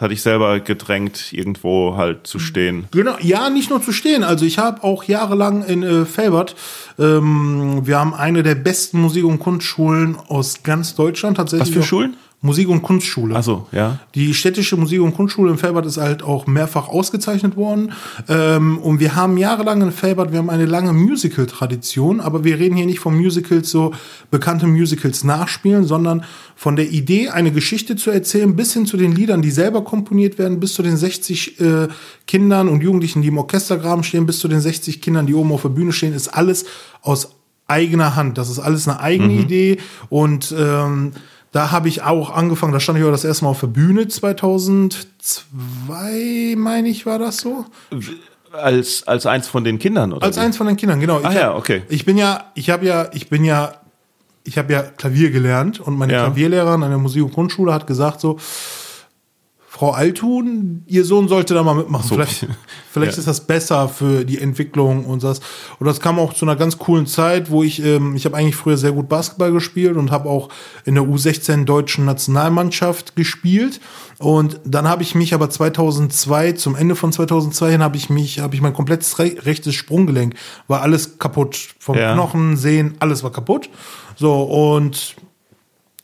Ja. das hat dich selber gedrängt, irgendwo halt zu stehen? Genau, ja, nicht nur zu stehen. Also ich habe auch jahrelang in äh, Felbert, ähm, wir haben eine der besten Musik- und Kunstschulen aus ganz Deutschland tatsächlich. Was für Schulen? Musik- und Kunstschule. Ach so, ja. Die städtische Musik- und Kunstschule in Felbert ist halt auch mehrfach ausgezeichnet worden. Ähm, und wir haben jahrelang in Felbert, wir haben eine lange Musical-Tradition, aber wir reden hier nicht von Musicals, so bekannte Musicals nachspielen, sondern von der Idee, eine Geschichte zu erzählen, bis hin zu den Liedern, die selber komponiert werden, bis zu den 60 äh, Kindern und Jugendlichen, die im Orchestergraben stehen, bis zu den 60 Kindern, die oben auf der Bühne stehen, ist alles aus eigener Hand. Das ist alles eine eigene Idee und ähm, da habe ich auch angefangen, da stand ich auch das erste Mal auf der Bühne 2002, meine ich, war das so? Als, als eins von den Kindern, oder? Als wie? eins von den Kindern, genau. Ich ja, okay. Ich bin ja, ich habe ja, ich bin ja, ich habe ja Klavier gelernt und meine Ja. Klavierlehrerin an der Musik- und Grundschule hat gesagt so, Frau Altun, ihr Sohn sollte da mal mitmachen. so. Vielleicht, vielleicht Ja. ist das besser für die Entwicklung und das. Und das kam auch zu einer ganz coolen Zeit, wo ich, ähm, ich habe eigentlich früher sehr gut Basketball gespielt und habe auch in der U16 deutschen Nationalmannschaft gespielt. Und dann habe ich mich aber 2002, zum Ende von 2002 hin, habe ich mich, habe ich mein komplettes re rechtes Sprunggelenk, war alles kaputt. Vom Ja. Knochen, Sehen, alles war kaputt. So, und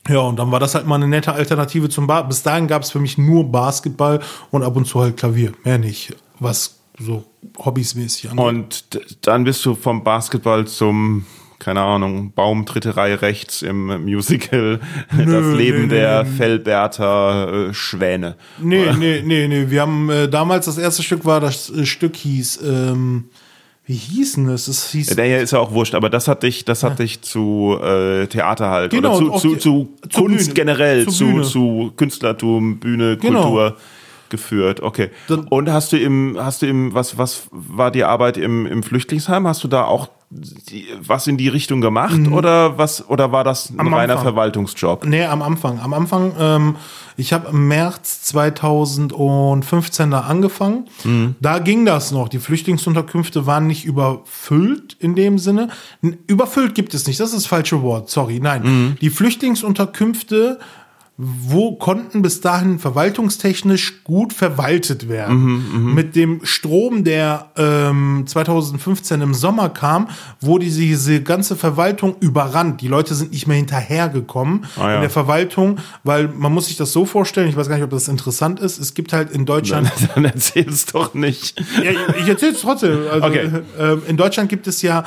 ja, und dann war das halt mal eine nette Alternative zum Bas. Bis dahin gab es für mich nur Basketball und ab und zu halt Klavier. Mehr nicht. Was so hobbysmäßig angeht. Und dann bist du vom Basketball zum, keine Ahnung, Baum, dritte Reihe rechts im Musical, das Leben nö, der nö. Feldberter äh, Schwäne. Nee, nee, nee, nee. Wir haben äh, damals das erste Stück war, das äh, Stück hieß, ähm, wie hieß denn das? Es hieß. Der hier ist ja auch wurscht, aber das hat dich, das hat dich zu äh, Theater halt Genau, oder zu, zu, zu zur Kunst Bühne. generell, zu, Bühne. zu Künstlertum, Bühne, Genau. Kultur geführt. Okay. Dann- und hast du im, hast du im, was, was war die Arbeit im, im Flüchtlingsheim? Hast du da auch was in die Richtung gemacht oder was, oder war das ein Mhm. Am reiner Anfang. Verwaltungsjob? Nee, am Anfang. Am Anfang, ähm, ich habe im März 2015 da angefangen. Da ging das noch. Die Flüchtlingsunterkünfte waren nicht überfüllt in dem Sinne. Überfüllt gibt es nicht, das ist das falsche Wort, sorry. Nein, die Flüchtlingsunterkünfte wo konnten bis dahin verwaltungstechnisch gut verwaltet werden. Mit dem Strom, der ähm, 2015 im Sommer kam, wurde diese ganze Verwaltung überrannt. Die Leute sind nicht mehr hinterhergekommen Ah, ja. in der Verwaltung, weil man muss sich das so vorstellen, ich weiß gar nicht, ob das interessant ist, es gibt halt in Deutschland Dann erzähl's doch nicht. ja, ich erzähle es trotzdem. Also, Okay. ähm, in Deutschland gibt es ja,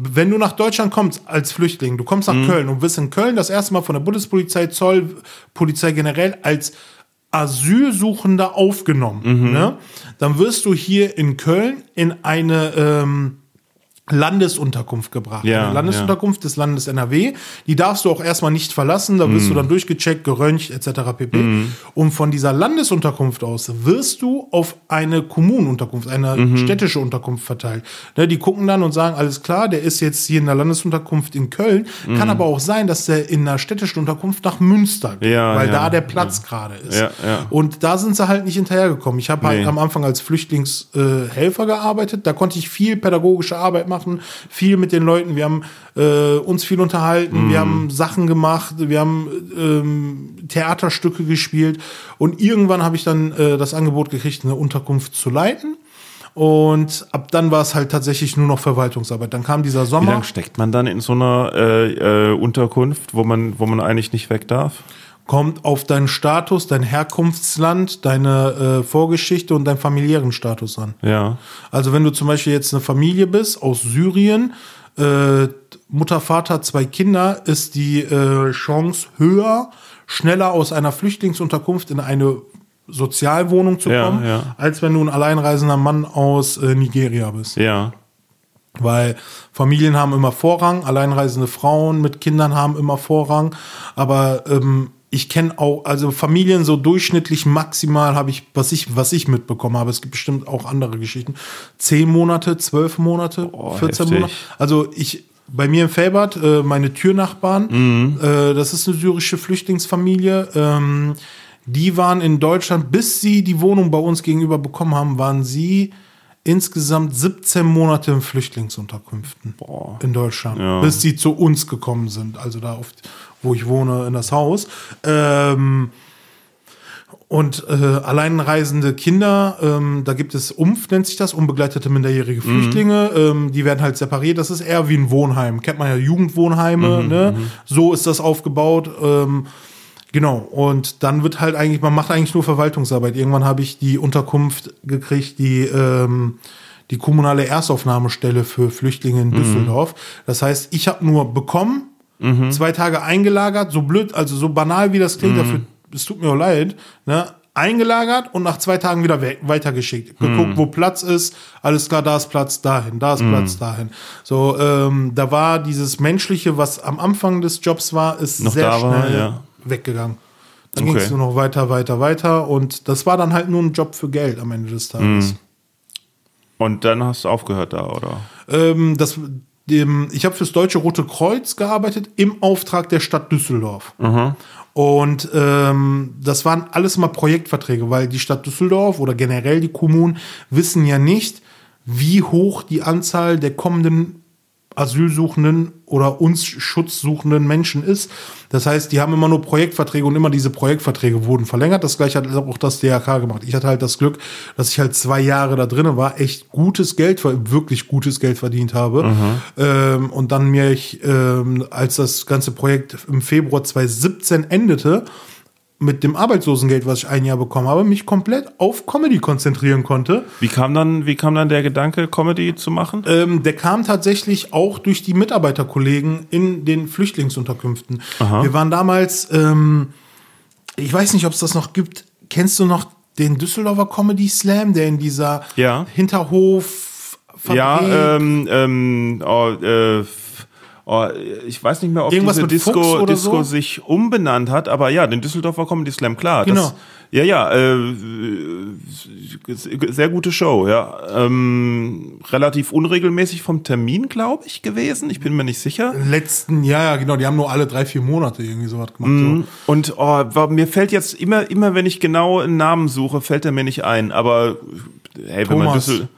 wenn du nach Deutschland kommst als Flüchtling, du kommst nach Mhm. Köln und wirst in Köln das erste Mal von der Bundespolizei, Zoll, Polizei generell als Asylsuchender aufgenommen. Mhm. Ne? Dann wirst du hier in Köln in eine ähm, Landesunterkunft gebracht. Ja, eine Landesunterkunft des Landes NRW. Die darfst du auch erstmal nicht verlassen. Da wirst Mhm. du dann durchgecheckt, geröntgt etc. pp. Und von dieser Landesunterkunft aus wirst du auf eine Kommunenunterkunft, eine Mhm. städtische Unterkunft verteilt. Ne, die gucken dann und sagen, alles klar, der ist jetzt hier in der Landesunterkunft in Köln. Kann aber auch sein, dass der in einer städtischen Unterkunft nach Münster geht, Ja, weil ja, da der Platz gerade ist. Ja, ja. Und da sind sie halt nicht hinterhergekommen. Ich habe halt Nee. am Anfang als Flüchtlingshelfer Helfer gearbeitet. Da konnte ich viel pädagogische Arbeit machen, viel mit den Leuten. Wir haben äh, uns viel unterhalten, Mhm. wir haben Sachen gemacht, wir haben ähm, Theaterstücke gespielt. Und irgendwann habe ich dann äh, das Angebot gekriegt, eine Unterkunft zu leiten. Und ab dann war es halt tatsächlich nur noch Verwaltungsarbeit. Dann kam dieser Wie Sommer. lange steckt man dann in so einer äh, äh, Unterkunft, wo man, wo man eigentlich nicht weg darf? Kommt auf deinen Status, dein Herkunftsland, deine äh, Vorgeschichte und deinen familiären Status an. Ja. Also wenn du zum Beispiel jetzt eine Familie bist aus Syrien, äh, Mutter, Vater, zwei Kinder, ist die äh, Chance höher, schneller aus einer Flüchtlingsunterkunft in eine Sozialwohnung zu Ja, kommen, ja. als wenn du ein alleinreisender Mann aus äh, Nigeria bist. Ja. Weil Familien haben immer Vorrang, alleinreisende Frauen mit Kindern haben immer Vorrang. Aber ähm, ich kenne auch, also Familien so durchschnittlich maximal habe ich, was ich, was ich mitbekommen habe. Es gibt bestimmt auch andere Geschichten. Zehn Monate, zwölf Monate, Oh, 14 heftig. Monate. Also ich, bei mir in Felbert, äh, meine Türnachbarn, Mhm. äh, das ist eine syrische Flüchtlingsfamilie. Ähm, die waren in Deutschland, bis sie die Wohnung bei uns gegenüber bekommen haben, waren sie insgesamt 17 Monate in Flüchtlingsunterkünften in Deutschland, Ja. bis sie zu uns gekommen sind, also da, auf, wo ich wohne, in das Haus. Ähm, und äh, alleinreisende Kinder, ähm, da gibt es UMF, nennt sich das, unbegleitete minderjährige Flüchtlinge, ähm, die werden halt separiert. Das ist eher wie ein Wohnheim. Kennt man ja Jugendwohnheime, ne? So ist das aufgebaut. Ähm, genau. Und dann wird halt eigentlich, man macht eigentlich nur Verwaltungsarbeit. Irgendwann habe ich die Unterkunft gekriegt, die ähm, die kommunale Erstaufnahmestelle für Flüchtlinge in Düsseldorf. Das heißt, ich habe nur bekommen, zwei Tage eingelagert, so blöd, also so banal wie das klingt, dafür, es tut mir auch leid, ne? eingelagert und nach zwei Tagen wieder we weitergeschickt. Geguckt, wo Platz ist, alles klar, da ist Platz dahin, da ist Platz dahin. So, ähm, da war dieses Menschliche, was am Anfang des Jobs war, ist Noch sehr da war, schnell ja. weggegangen. Dann Okay. ging es nur noch weiter, weiter, weiter und das war dann halt nur ein Job für Geld am Ende des Tages. Und dann hast du aufgehört da, oder? Ähm, das, dem, ich habe fürs Deutsche Rote Kreuz gearbeitet im Auftrag der Stadt Düsseldorf. Und ähm, das waren alles mal Projektverträge, weil die Stadt Düsseldorf oder generell die Kommunen wissen ja nicht, wie hoch die Anzahl der kommenden Asylsuchenden oder uns schutzsuchenden Menschen ist. Das heißt, die haben immer nur Projektverträge und immer diese Projektverträge wurden verlängert. Das gleiche hat auch das DRK gemacht. Ich hatte halt das Glück, dass ich halt zwei Jahre da drinnen war, echt gutes Geld, wirklich gutes Geld verdient habe. Ähm, und dann mir ich, ähm, als das ganze Projekt im Februar 2017 endete, mit dem Arbeitslosengeld, was ich ein Jahr bekommen habe, mich komplett auf Comedy konzentrieren konnte. Wie kam dann, wie kam dann der Gedanke, Comedy zu machen? Ähm, der kam tatsächlich auch durch die Mitarbeiterkollegen in den Flüchtlingsunterkünften. Wir waren damals, ähm, ich weiß nicht, ob es das noch gibt. Kennst du noch den Düsseldorfer Comedy Slam, der in dieser Ja. Hinterhof Ja, ähm, ähm, oh, äh, oh, ich weiß nicht mehr, ob Irgendwas diese Disco, Disco so? sich umbenannt hat, aber ja, den Düsseldorfer Comedy Slam, klar. Genau. Das, ja, ja, äh, sehr gute Show, ja. Ähm, relativ unregelmäßig vom Termin, glaube ich, gewesen. Ich bin mir nicht sicher. letzten Jahr, ja genau, die haben nur alle drei, vier Monate irgendwie sowas gemacht. So. Und oh, mir fällt jetzt immer, immer wenn ich genau einen Namen suche, fällt er mir nicht ein. Aber hey, wenn man Thomas. Düssel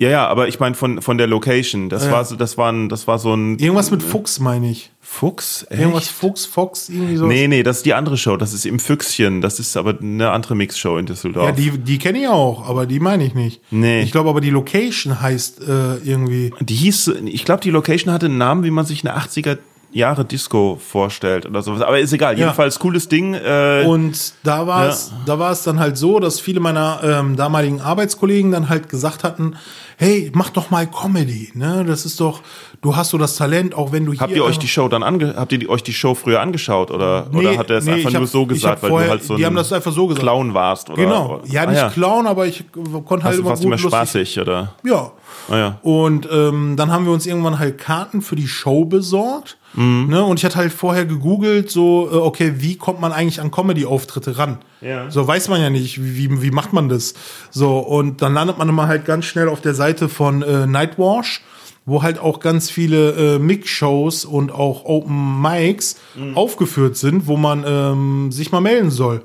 ja, ja, aber ich meine von, von der Location. Das Ja. war so, das war ein, das war so ein Irgendwas mit Fuchs, meine ich. Fuchs. Echt? Irgendwas Fuchs, Fox, irgendwie so. Nee, nee, das ist die andere Show. Das ist im Füchschen. Das ist aber eine andere Mixshow in Düsseldorf. Ja, die, die kenne ich auch, aber die meine ich nicht. Nee. Ich glaube aber, die Location heißt äh, irgendwie. Die hieß, ich glaube, die Location hatte einen Namen, wie man sich eine 80er Jahre Disco vorstellt oder sowas. Aber ist egal. Ja. Jedenfalls cooles Ding. Äh, Und da war Ja. es, da war es dann halt so, dass viele meiner ähm, damaligen Arbeitskollegen dann halt gesagt hatten, hey, mach doch mal Comedy, ne? Das ist doch, du hast so das Talent, auch wenn du hier. habt ihr euch die Show dann ange habt ihr die, euch die Show früher angeschaut oder, oder hat er es nee, einfach nur hab- so gesagt, weil vorher- du halt so die ein haben das einfach so gesagt. Clown warst oder Genau. Ja, Ah, nicht Clown, aber ich konnte halt Also immer warst gut immer lustig. spaßig oder Ja. Ah, ja. Und ähm, dann haben wir uns irgendwann halt Karten für die Show besorgt. Ne? Und ich hatte halt vorher gegoogelt, so, äh, okay, wie kommt man eigentlich an Comedy-Auftritte ran? Ja. So weiß man ja nicht, wie, wie, macht man das? So, und dann landet man immer halt ganz schnell auf der Seite von äh, Nightwash, wo halt auch ganz viele äh, Mix-Shows und auch Open Mics aufgeführt sind, wo man ähm, sich mal melden soll.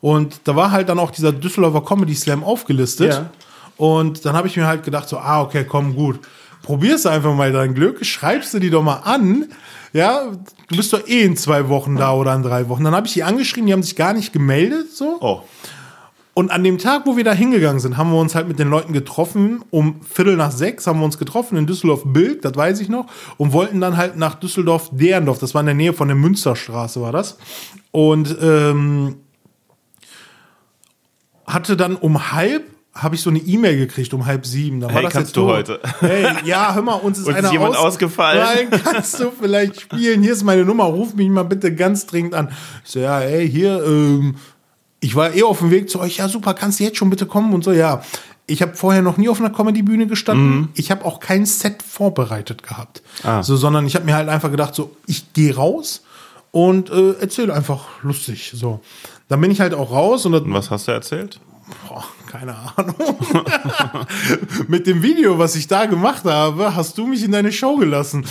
Und da war halt dann auch dieser Düsseldorfer Comedy Slam aufgelistet. Ja. Und dann habe ich mir halt gedacht, so, ah, okay, komm, gut. Probierst du einfach mal dein Glück, schreibst du die doch mal an. Ja, du bist doch eh in zwei Wochen da oder in drei Wochen. Dann habe ich die angeschrieben, die haben sich gar nicht gemeldet, so. Oh. Und an dem Tag, wo wir da hingegangen sind, haben wir uns halt mit den Leuten getroffen. Um Viertel nach sechs haben wir uns getroffen in Düsseldorf-Bilk, das weiß ich noch, und wollten dann halt nach Düsseldorf-Derendorf. Das war in der Nähe von der Münsterstraße, war das. Und ähm, hatte dann um halb habe ich so eine E-Mail gekriegt um halb sieben. Da war Hey, das kannst du tot. heute? Hey, ja, hör mal, uns ist Uns einer ist jemand aus- ausgefallen. Nein, kannst du vielleicht spielen? Hier ist meine Nummer, ruf mich mal bitte ganz dringend an. Ich so, ja, ey, hier, ähm, ich war eh auf dem Weg zu euch. Ja, super, kannst du jetzt schon bitte kommen und so, ja. Ich habe vorher noch nie auf einer Comedy-Bühne gestanden. Ich habe auch kein Set vorbereitet gehabt. Mhm. Ah. So, sondern ich habe mir halt einfach gedacht, so, ich gehe raus und äh, erzähle einfach lustig. So. Dann bin ich halt auch raus und Und was hast du erzählt? Boah, keine Ahnung. mit dem Video, was ich da gemacht habe, hast du mich in deine Show gelassen.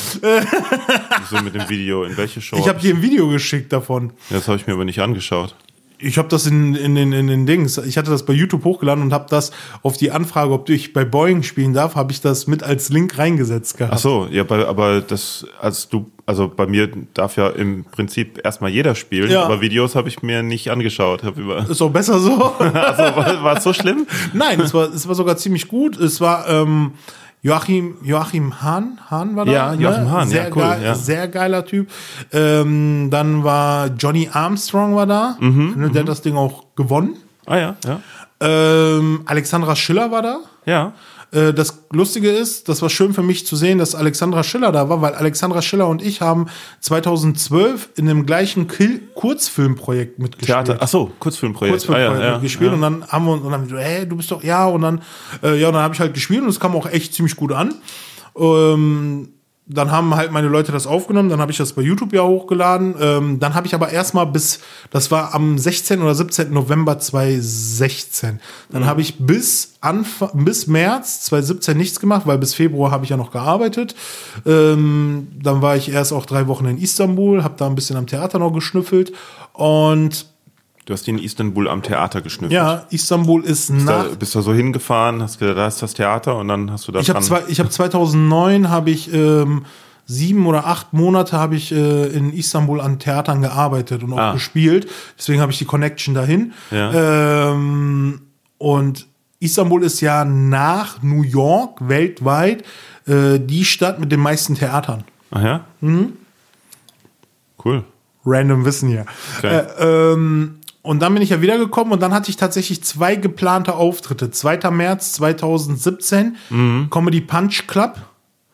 So mit dem Video. In welche Show? Ich habe dir ein Video geschickt davon. das habe ich mir aber nicht angeschaut. Ich habe das in, in, in, in den Dings. Ich hatte das bei YouTube hochgeladen und habe das auf die Anfrage, ob ich bei Boeing spielen darf, habe ich das mit als Link reingesetzt gehabt. Ach so, ja, aber das, als du, also bei mir darf ja im Prinzip erstmal jeder spielen, Ja. aber Videos habe ich mir nicht angeschaut. Hab über, Ist auch besser so. also, war, war es so schlimm? Nein, es war, es war sogar ziemlich gut. Es war ähm, Joachim, Joachim Hahn, Hahn war da. Ja, Joachim Hahn, sehr ja, cool, Geil, ja. Sehr geiler Typ. Ähm, dann war Johnny Armstrong war da. Mhm, Ne, der hat das Ding auch gewonnen. Ah ja, ja. Ähm, Alexandra Schiller war da. Ja. Äh, Das Lustige ist, das war schön für mich zu sehen, dass Alexandra Schiller da war, weil Alexandra Schiller und ich haben 2012 in dem gleichen Kil Kurzfilmprojekt mitgespielt. Theater, ach so, Kurzfilmprojekt. Kurzfilmprojekt ah, ja, ja, gespielt ja. und dann haben wir uns und dann hey, du bist doch ja und dann äh, ja und dann habe ich halt gespielt und es kam auch echt ziemlich gut an. Ähm, dann haben halt meine Leute das aufgenommen, dann habe ich das bei YouTube ja hochgeladen. Ähm, dann habe ich aber erstmal bis, das war am 16. oder 17. November 2016. Mhm. Dann habe ich bis Anfang, bis März 2017 nichts gemacht, weil bis Februar habe ich ja noch gearbeitet. Ähm, dann war ich erst auch drei Wochen in Istanbul, habe da ein bisschen am Theater noch geschnüffelt und Du hast in Istanbul am Theater geschnüffelt. ja, Istanbul ist Da, nach. bist du so hingefahren, hast gedacht, da ist das Theater und dann hast du das Ich habe habe 2009 habe ich ähm, sieben oder acht Monate habe ich äh, in Istanbul an Theatern gearbeitet und auch Ah. gespielt. Deswegen habe ich die Connection dahin. Ja. Ähm, und Istanbul ist ja nach New York weltweit äh, die Stadt mit den meisten Theatern. Ach ja? Mhm. Cool. Random Wissen hier. Okay. Äh, ähm, und dann bin ich ja wiedergekommen und dann hatte ich tatsächlich zwei geplante Auftritte. 2. März 2017, Mhm. Comedy Punch Club.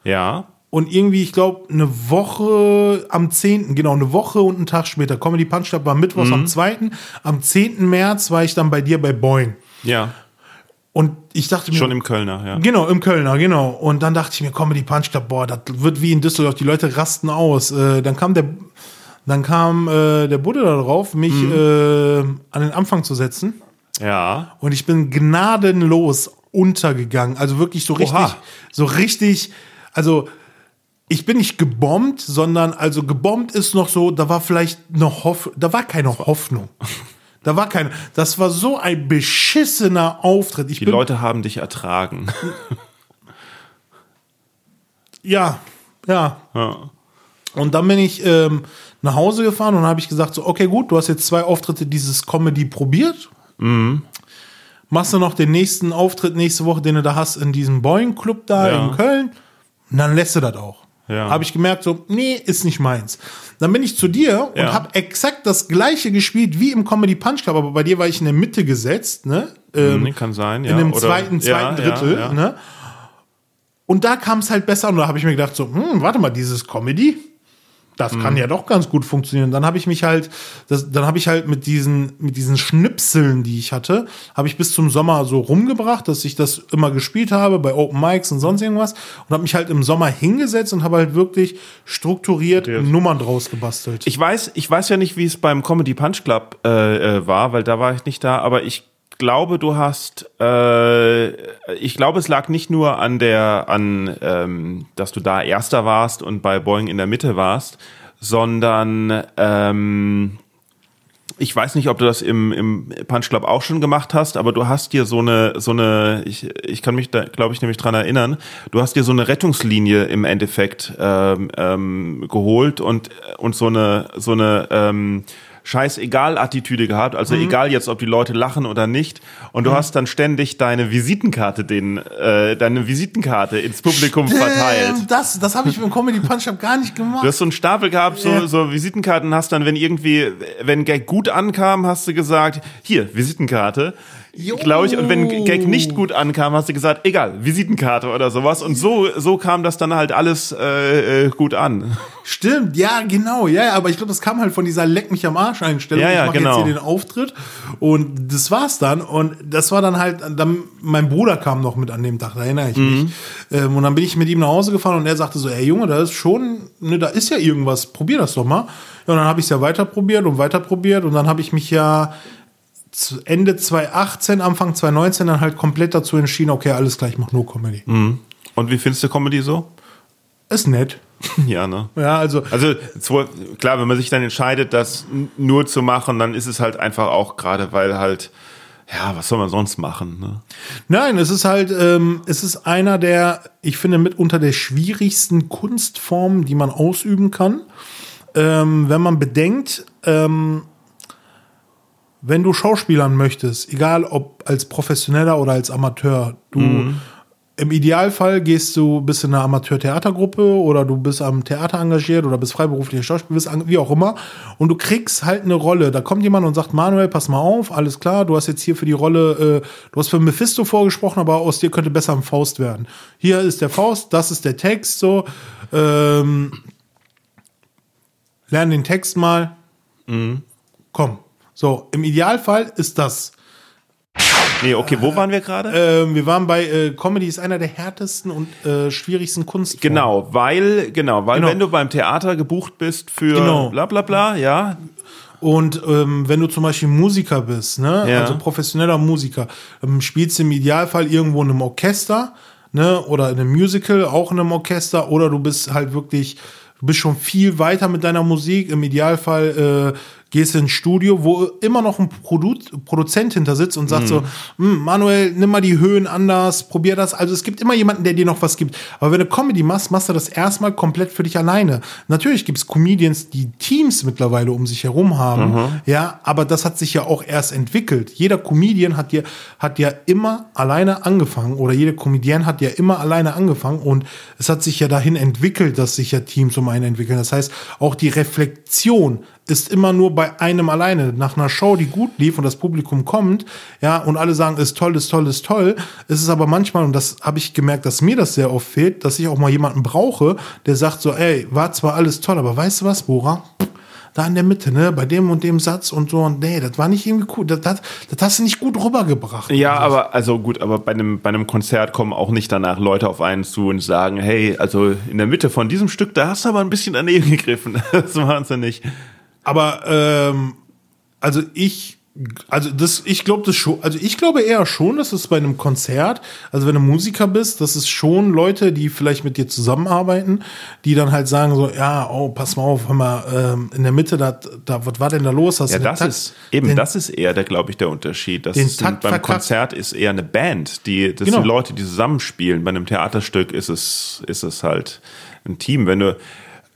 Ja. Und irgendwie, ich glaube, eine Woche am 10., genau, eine Woche und einen Tag später. Comedy Punch Club war Mittwochs Mhm. am 2. Am 10. März war ich dann bei dir bei Boeing. Ja. Und ich dachte mir. Schon im Kölner, ja. Genau, im Kölner, genau. Und dann dachte ich mir, Comedy Punch Club, boah, das wird wie in Düsseldorf, die Leute rasten aus. Äh, dann kam der, dann kam äh, der Buddha da drauf, mich Mhm. äh, an den Anfang zu setzen. Ja. Und ich bin gnadenlos untergegangen. Also wirklich so richtig, Oha. so richtig, also ich bin nicht gebombt, sondern also gebombt ist noch so, da war vielleicht noch Hoff, da war keine Hoffnung. Da war keine, das war so ein beschissener Auftritt. Ich Die bin, Leute haben dich ertragen. ja, ja. ja. Und dann bin ich ähm, nach Hause gefahren und habe ich gesagt so, okay, gut, du hast jetzt zwei Auftritte dieses Comedy probiert. Mhm. Machst du noch den nächsten Auftritt nächste Woche, den du da hast in diesem Boeing Club da Ja. in Köln? Und dann lässt du das auch. Ja. Habe ich gemerkt so, nee, ist nicht meins. Dann bin ich zu dir und Ja. habe exakt das gleiche gespielt wie im Comedy Punch Club, aber bei dir war ich in der Mitte gesetzt, ne? Ähm, Nee, kann sein, ja. in dem Oder- zweiten, zweiten ja, Drittel. Ne? Und da kam es halt besser und da habe ich mir gedacht, so, hm, warte mal, dieses Comedy, das Mhm. kann ja doch ganz gut funktionieren. Dann habe ich mich halt, das, dann habe ich halt mit diesen, mit diesen Schnipseln, die ich hatte, habe ich bis zum Sommer so rumgebracht, dass ich das immer gespielt habe bei Open Mics und sonst irgendwas und habe mich halt im Sommer hingesetzt und habe halt wirklich strukturiert Nummern draus gebastelt. Ich weiß, ich weiß ja nicht, wie es beim Comedy Punch Club äh, äh, war, weil da war ich nicht da, aber ich glaube, du hast, äh, ich glaube, es lag nicht nur an der, an, ähm, dass du da Erster warst und bei Boeing in der Mitte warst, sondern ähm, ich weiß nicht, ob du das im, im Punch Club auch schon gemacht hast, aber du hast dir so eine, so eine, ich, ich kann mich da, glaube ich, nämlich dran erinnern, du hast dir so eine Rettungslinie im Endeffekt ähm, ähm, geholt und, und so eine, so eine ähm, scheißegal Attitüde gehabt, also Mhm. egal jetzt, ob die Leute lachen oder nicht. Und du hast dann ständig deine Visitenkarte, den, äh, deine Visitenkarte ins Publikum verteilt. Ähm, Das, das habe ich beim Comedy Punch Up gar nicht gemacht. Du hast so einen Stapel gehabt, so, Ja. so Visitenkarten, hast dann, wenn irgendwie, wenn Gag gut ankam, hast du gesagt, hier, Visitenkarte. Glaube ich, und wenn Gag nicht gut ankam, hast du gesagt, egal, Visitenkarte oder sowas. Und so, so kam das dann halt alles äh, äh, gut an. Stimmt, ja, genau, ja, aber ich glaube, das kam halt von dieser Leck mich am Arsch Einstellung. Ja, ja, ich mache genau. jetzt hier den Auftritt und das war's dann und das war dann halt, dann, mein Bruder kam noch mit an dem Tag, da erinnere ich mich. Ähm, und dann bin ich mit ihm nach Hause gefahren und er sagte so, ey Junge, da ist schon, ne, da ist ja irgendwas, probier das doch mal. Ja, und dann habe ich es ja weiter probiert und weiter probiert und dann habe ich mich ja Ende 2018, Anfang 2019 dann halt komplett dazu entschieden, okay, alles gleich, ich mach nur Comedy. Und wie findest du Comedy so? Ist nett. ja, ne? Ja, also Also klar, wenn man sich dann entscheidet, das nur zu machen, dann ist es halt einfach auch gerade, weil halt, ja, was soll man sonst machen? Ne? Nein, es ist halt, ähm, es ist einer der, ich finde, mitunter der schwierigsten Kunstformen, die man ausüben kann. Ähm, wenn man bedenkt, ähm, wenn du Schauspielern möchtest, egal ob als Professioneller oder als Amateur, du im Idealfall gehst du, bist in einer Amateur-Theatergruppe oder du bist am Theater engagiert oder bist freiberuflicher Schauspieler, wie auch immer. Und du kriegst halt eine Rolle. Da kommt jemand und sagt, Manuel, pass mal auf, alles klar, du hast jetzt hier für die Rolle, äh, du hast für Mephisto vorgesprochen, aber aus dir könnte besser ein Faust werden. Hier ist der Faust, das ist der Text, so. Ähm, lern den Text mal. Komm. So, im Idealfall ist das. Nee, okay, wo waren wir gerade? Ähm, wir waren bei äh, Comedy ist einer der härtesten und äh, schwierigsten Kunstformen. Genau, weil, genau, weil Genau. wenn du beim Theater gebucht bist für Genau. bla bla bla, ja, Und ähm, wenn du zum Beispiel Musiker bist, ne, Ja. also professioneller Musiker, ähm, spielst du im Idealfall irgendwo in einem Orchester, ne, oder in einem Musical, auch in einem Orchester, oder du bist halt wirklich, du bist schon viel weiter mit deiner Musik. Im Idealfall äh, gehst du ins Studio, wo immer noch ein Produ Produzent hinter sitzt und sagt so, "Hm, Manuel, nimm mal die Höhen anders, probier das. Also es gibt immer jemanden, der dir noch was gibt. Aber wenn du Comedy machst, machst du das erstmal komplett für dich alleine. Natürlich gibt es Comedians, die Teams mittlerweile um sich herum haben, ja, aber das hat sich ja auch erst entwickelt. Jeder Comedian hat ja, hat ja immer alleine angefangen oder jeder Comedian hat ja immer alleine angefangen und es hat sich ja dahin entwickelt, dass sich ja Teams um einen entwickeln. Das heißt, auch die Reflexion ist immer nur bei einem alleine. Nach einer Show, die gut lief und das Publikum kommt, ja, und alle sagen, ist toll, ist toll, ist toll, ist es aber manchmal, und das habe ich gemerkt, dass mir das sehr oft fehlt, dass ich auch mal jemanden brauche, der sagt so, ey, war zwar alles toll, aber weißt du was, Bora? Da in der Mitte, ne, bei dem und dem Satz und so, und nee, das war nicht irgendwie cool, das, das, das hast du nicht gut rübergebracht. Ja, aber also gut, aber bei einem, bei einem Konzert kommen auch nicht danach Leute auf einen zu und sagen, hey, also in der Mitte von diesem Stück, da hast du aber ein bisschen daneben gegriffen. Das machen sie nicht. Aber ähm, also ich, also das, ich glaube das schon, also ich glaube eher schon, dass es bei einem Konzert, also wenn du Musiker bist, dass es schon Leute, die vielleicht mit dir zusammenarbeiten, die dann halt sagen so, ja, oh, pass mal auf, hör mal, ähm, in der Mitte, da, da, was war denn da los? Hast Ja, das Takt- ist eben, den- das ist eher der, glaube ich, der Unterschied. Das ist Takt beim. Konzert ist eher eine Band, die das Genau. sind Leute, die zusammenspielen. Bei einem Theaterstück ist es ist es halt ein Team. Wenn du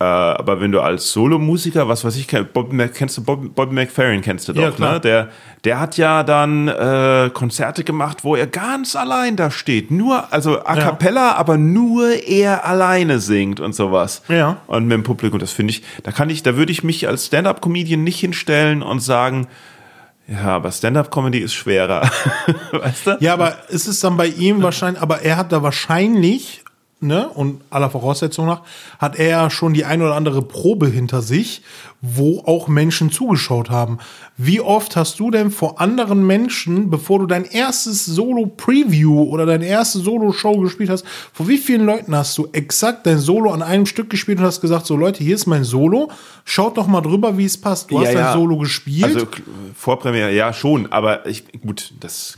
aber wenn du als Solomusiker, was weiß ich, Bob, kennst du Bob, Bob McFerrin kennst du doch, Ja, klar. ne? Der, der hat ja dann äh, Konzerte gemacht, wo er ganz allein da steht. Nur, also a cappella, aber nur er alleine singt und sowas. Ja. Und mit dem Publikum, das finde ich, da kann ich, da würde ich mich als Stand-up-Comedian nicht hinstellen und sagen, ja, aber Stand-up-Comedy ist schwerer. weißt du? Ja, aber ist es dann bei ihm wahrscheinlich, aber er hat da wahrscheinlich, ne, und aller Voraussetzung nach, hat er ja schon die ein oder andere Probe hinter sich, wo auch Menschen zugeschaut haben. Wie oft hast du denn vor anderen Menschen, bevor du dein erstes Solo-Preview oder deine erste Solo-Show gespielt hast, vor wie vielen Leuten hast du exakt dein Solo an einem Stück gespielt und hast gesagt, so Leute, hier ist mein Solo, schaut doch mal drüber, wie es passt. Du hast Ja, dein ja. Solo gespielt. Also Vorpremiere, ja schon, aber ich, gut, das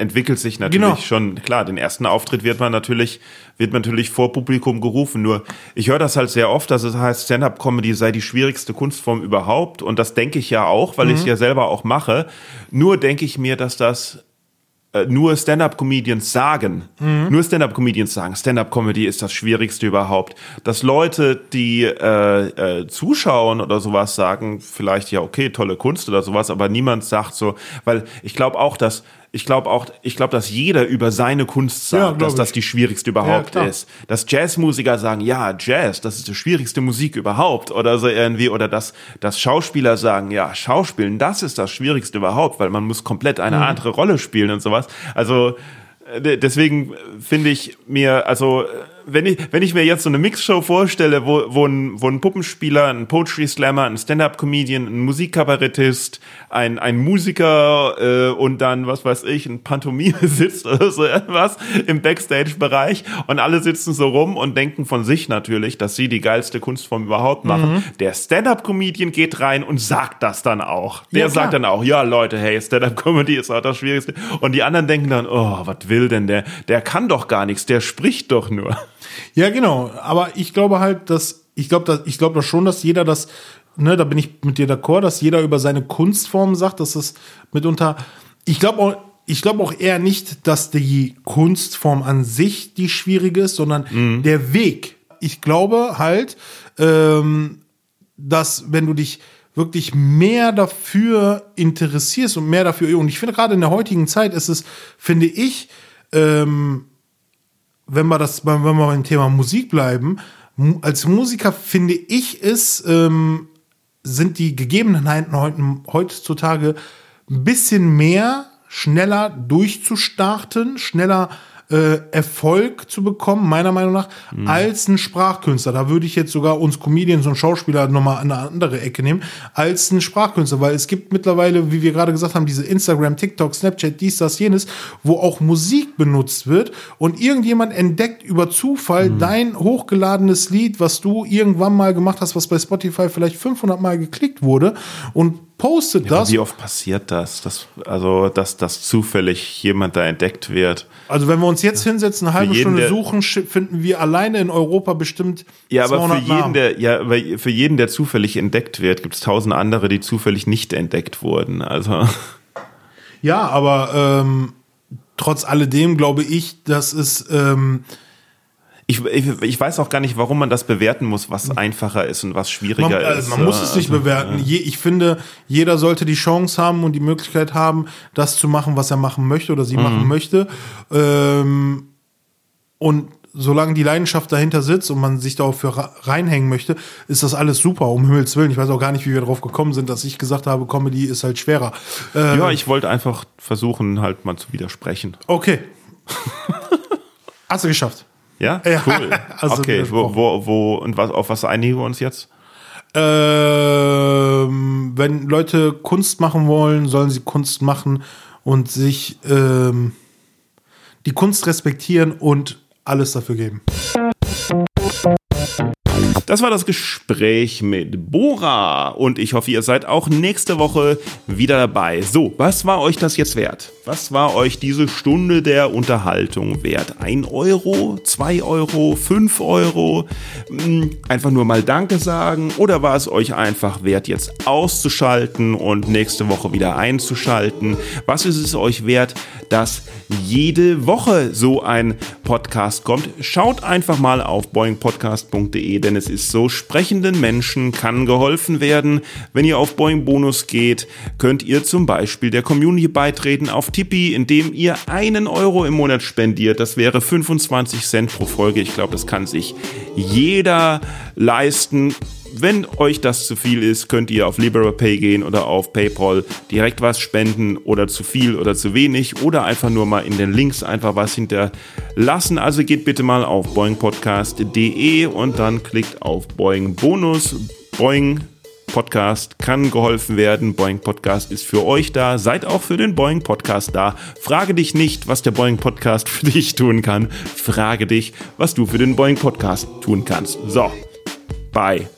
entwickelt sich natürlich Genau. schon. Klar, den ersten Auftritt wird man natürlich, wird man natürlich vor Publikum gerufen. Nur ich höre das halt sehr oft, dass es heißt, Stand-up-Comedy sei die schwierigste Kunstform überhaupt. Und das denke ich ja auch, weil ich es ja selber auch mache. Nur denke ich mir, dass das äh, nur Stand-up-Comedians sagen, mhm. nur Stand-up-Comedians sagen, Stand-up-Comedy ist das Schwierigste überhaupt. Dass Leute, die äh, äh, zuschauen oder sowas sagen, vielleicht ja okay, tolle Kunst oder sowas, aber niemand sagt so, weil ich glaube auch, dass ich glaube auch, ich glaube, dass jeder über seine Kunst sagt, ja, dass das die schwierigste überhaupt ja, ist. Dass Jazzmusiker sagen, ja, Jazz, das ist die schwierigste Musik überhaupt oder so irgendwie oder dass, dass Schauspieler sagen, ja, Schauspielen, das ist das schwierigste überhaupt, weil man muss komplett eine mhm. andere Rolle spielen und sowas. Also äh, deswegen finde ich mir, also wenn ich, wenn ich mir jetzt so eine Mixshow vorstelle, wo, wo, ein, wo ein Puppenspieler, ein Poetry Slammer, ein Stand-Up-Comedian, ein Musikkabarettist, ein, ein Musiker äh, und dann, was weiß ich, ein Pantomime sitzt oder so etwas im Backstage-Bereich und alle sitzen so rum und denken von sich natürlich, dass sie die geilste Kunstform überhaupt machen. Mhm. Der Stand-Up-Comedian geht rein und sagt das dann auch. Der ja, sagt dann auch, ja Leute, hey, Stand-Up-Comedy ist auch das Schwierigste. Und die anderen denken dann, oh, was will denn der? Der kann doch gar nichts, der spricht doch nur. Ja, genau. Aber ich glaube halt, dass ich glaube, dass ich glaube schon, dass jeder das, ne, da bin ich mit dir d'accord, dass jeder über seine Kunstform sagt, dass es mitunter. Ich glaube auch, ich glaube auch eher nicht, dass die Kunstform an sich die schwierige ist, sondern mhm. der Weg. Ich glaube halt, ähm, dass wenn du dich wirklich mehr dafür interessierst und mehr dafür, und ich finde gerade in der heutigen Zeit ist es, finde ich, ähm, wenn wir das, wenn wir beim Thema Musik bleiben, als Musiker finde ich es, ähm, sind die Gegebenheiten heutzutage ein bisschen mehr schneller durchzustarten, schneller äh, Erfolg zu bekommen, meiner Meinung nach, mhm. als ein Sprachkünstler. Da würde ich jetzt sogar uns Comedians und Schauspieler nochmal an eine andere Ecke nehmen, als ein Sprachkünstler, weil es gibt mittlerweile, wie wir gerade gesagt haben, diese Instagram, TikTok, Snapchat, dies, das, jenes, wo auch Musik benutzt wird und irgendjemand entdeckt über Zufall mhm. dein hochgeladenes Lied, was du irgendwann mal gemacht hast, was bei Spotify vielleicht 500 Mal geklickt wurde und postet ja, das. Wie oft passiert das? Dass, also, dass, dass zufällig jemand da entdeckt wird. Also, wenn wir uns jetzt hinsetzen, eine halbe jeden, Stunde suchen, finden wir alleine in Europa bestimmt. Ja, aber für jeden, Namen. der, ja, aber für jeden, der zufällig entdeckt wird, gibt es tausend andere, die zufällig nicht entdeckt wurden. Also. Ja, aber ähm, trotz alledem glaube ich, dass es ähm, ich, ich, ich, weiß auch gar nicht, warum man das bewerten muss, was einfacher ist und was schwieriger man, also ist. Man muss es nicht bewerten. Je, ich finde, jeder sollte die Chance haben und die Möglichkeit haben, das zu machen, was er machen möchte oder sie mhm. machen möchte. Ähm, und solange die Leidenschaft dahinter sitzt und man sich dafür reinhängen möchte, ist das alles super, um Himmels Willen. Ich weiß auch gar nicht, wie wir darauf gekommen sind, dass ich gesagt habe, Comedy ist halt schwerer. Ähm, ja, ich wollte einfach versuchen, halt mal zu widersprechen. Okay. Hast du geschafft. Ja, ja cool. Also okay, wo, wo, wo und was, auf was einigen wir uns jetzt? Ähm, wenn Leute Kunst machen wollen, sollen sie Kunst machen und sich ähm, die Kunst respektieren und alles dafür geben. Das war das Gespräch mit Bora und ich hoffe, ihr seid auch nächste Woche wieder dabei. So, was war euch das jetzt wert? Was war euch diese Stunde der Unterhaltung wert? Ein Euro, zwei Euro, fünf Euro? Hm, einfach nur mal Danke sagen? Oder war es euch einfach wert, jetzt auszuschalten und nächste Woche wieder einzuschalten? Was ist es euch wert, dass jede Woche so ein Podcast kommt? Schaut einfach mal auf boingpodcast.de, denn es ist so, sprechenden Menschen kann geholfen werden. Wenn ihr auf Boing Bonus geht, könnt ihr zum Beispiel der Community beitreten auf Tippi, indem ihr einen Euro im Monat spendiert. Das wäre 25 Cent pro Folge. Ich glaube, das kann sich jeder leisten. Wenn euch das zu viel ist, könnt ihr auf LiberaPay gehen oder auf PayPal direkt was spenden oder zu viel oder zu wenig oder einfach nur mal in den Links einfach was hinterlassen. Also geht bitte mal auf boingpodcast.de und dann klickt auf Boing Bonus. Boing Podcast kann geholfen werden. Boeing Podcast ist für euch da. Seid auch für den Boeing Podcast da. Frage dich nicht, was der Boeing Podcast für dich tun kann. Frage dich, was du für den Boeing Podcast tun kannst. So, bye.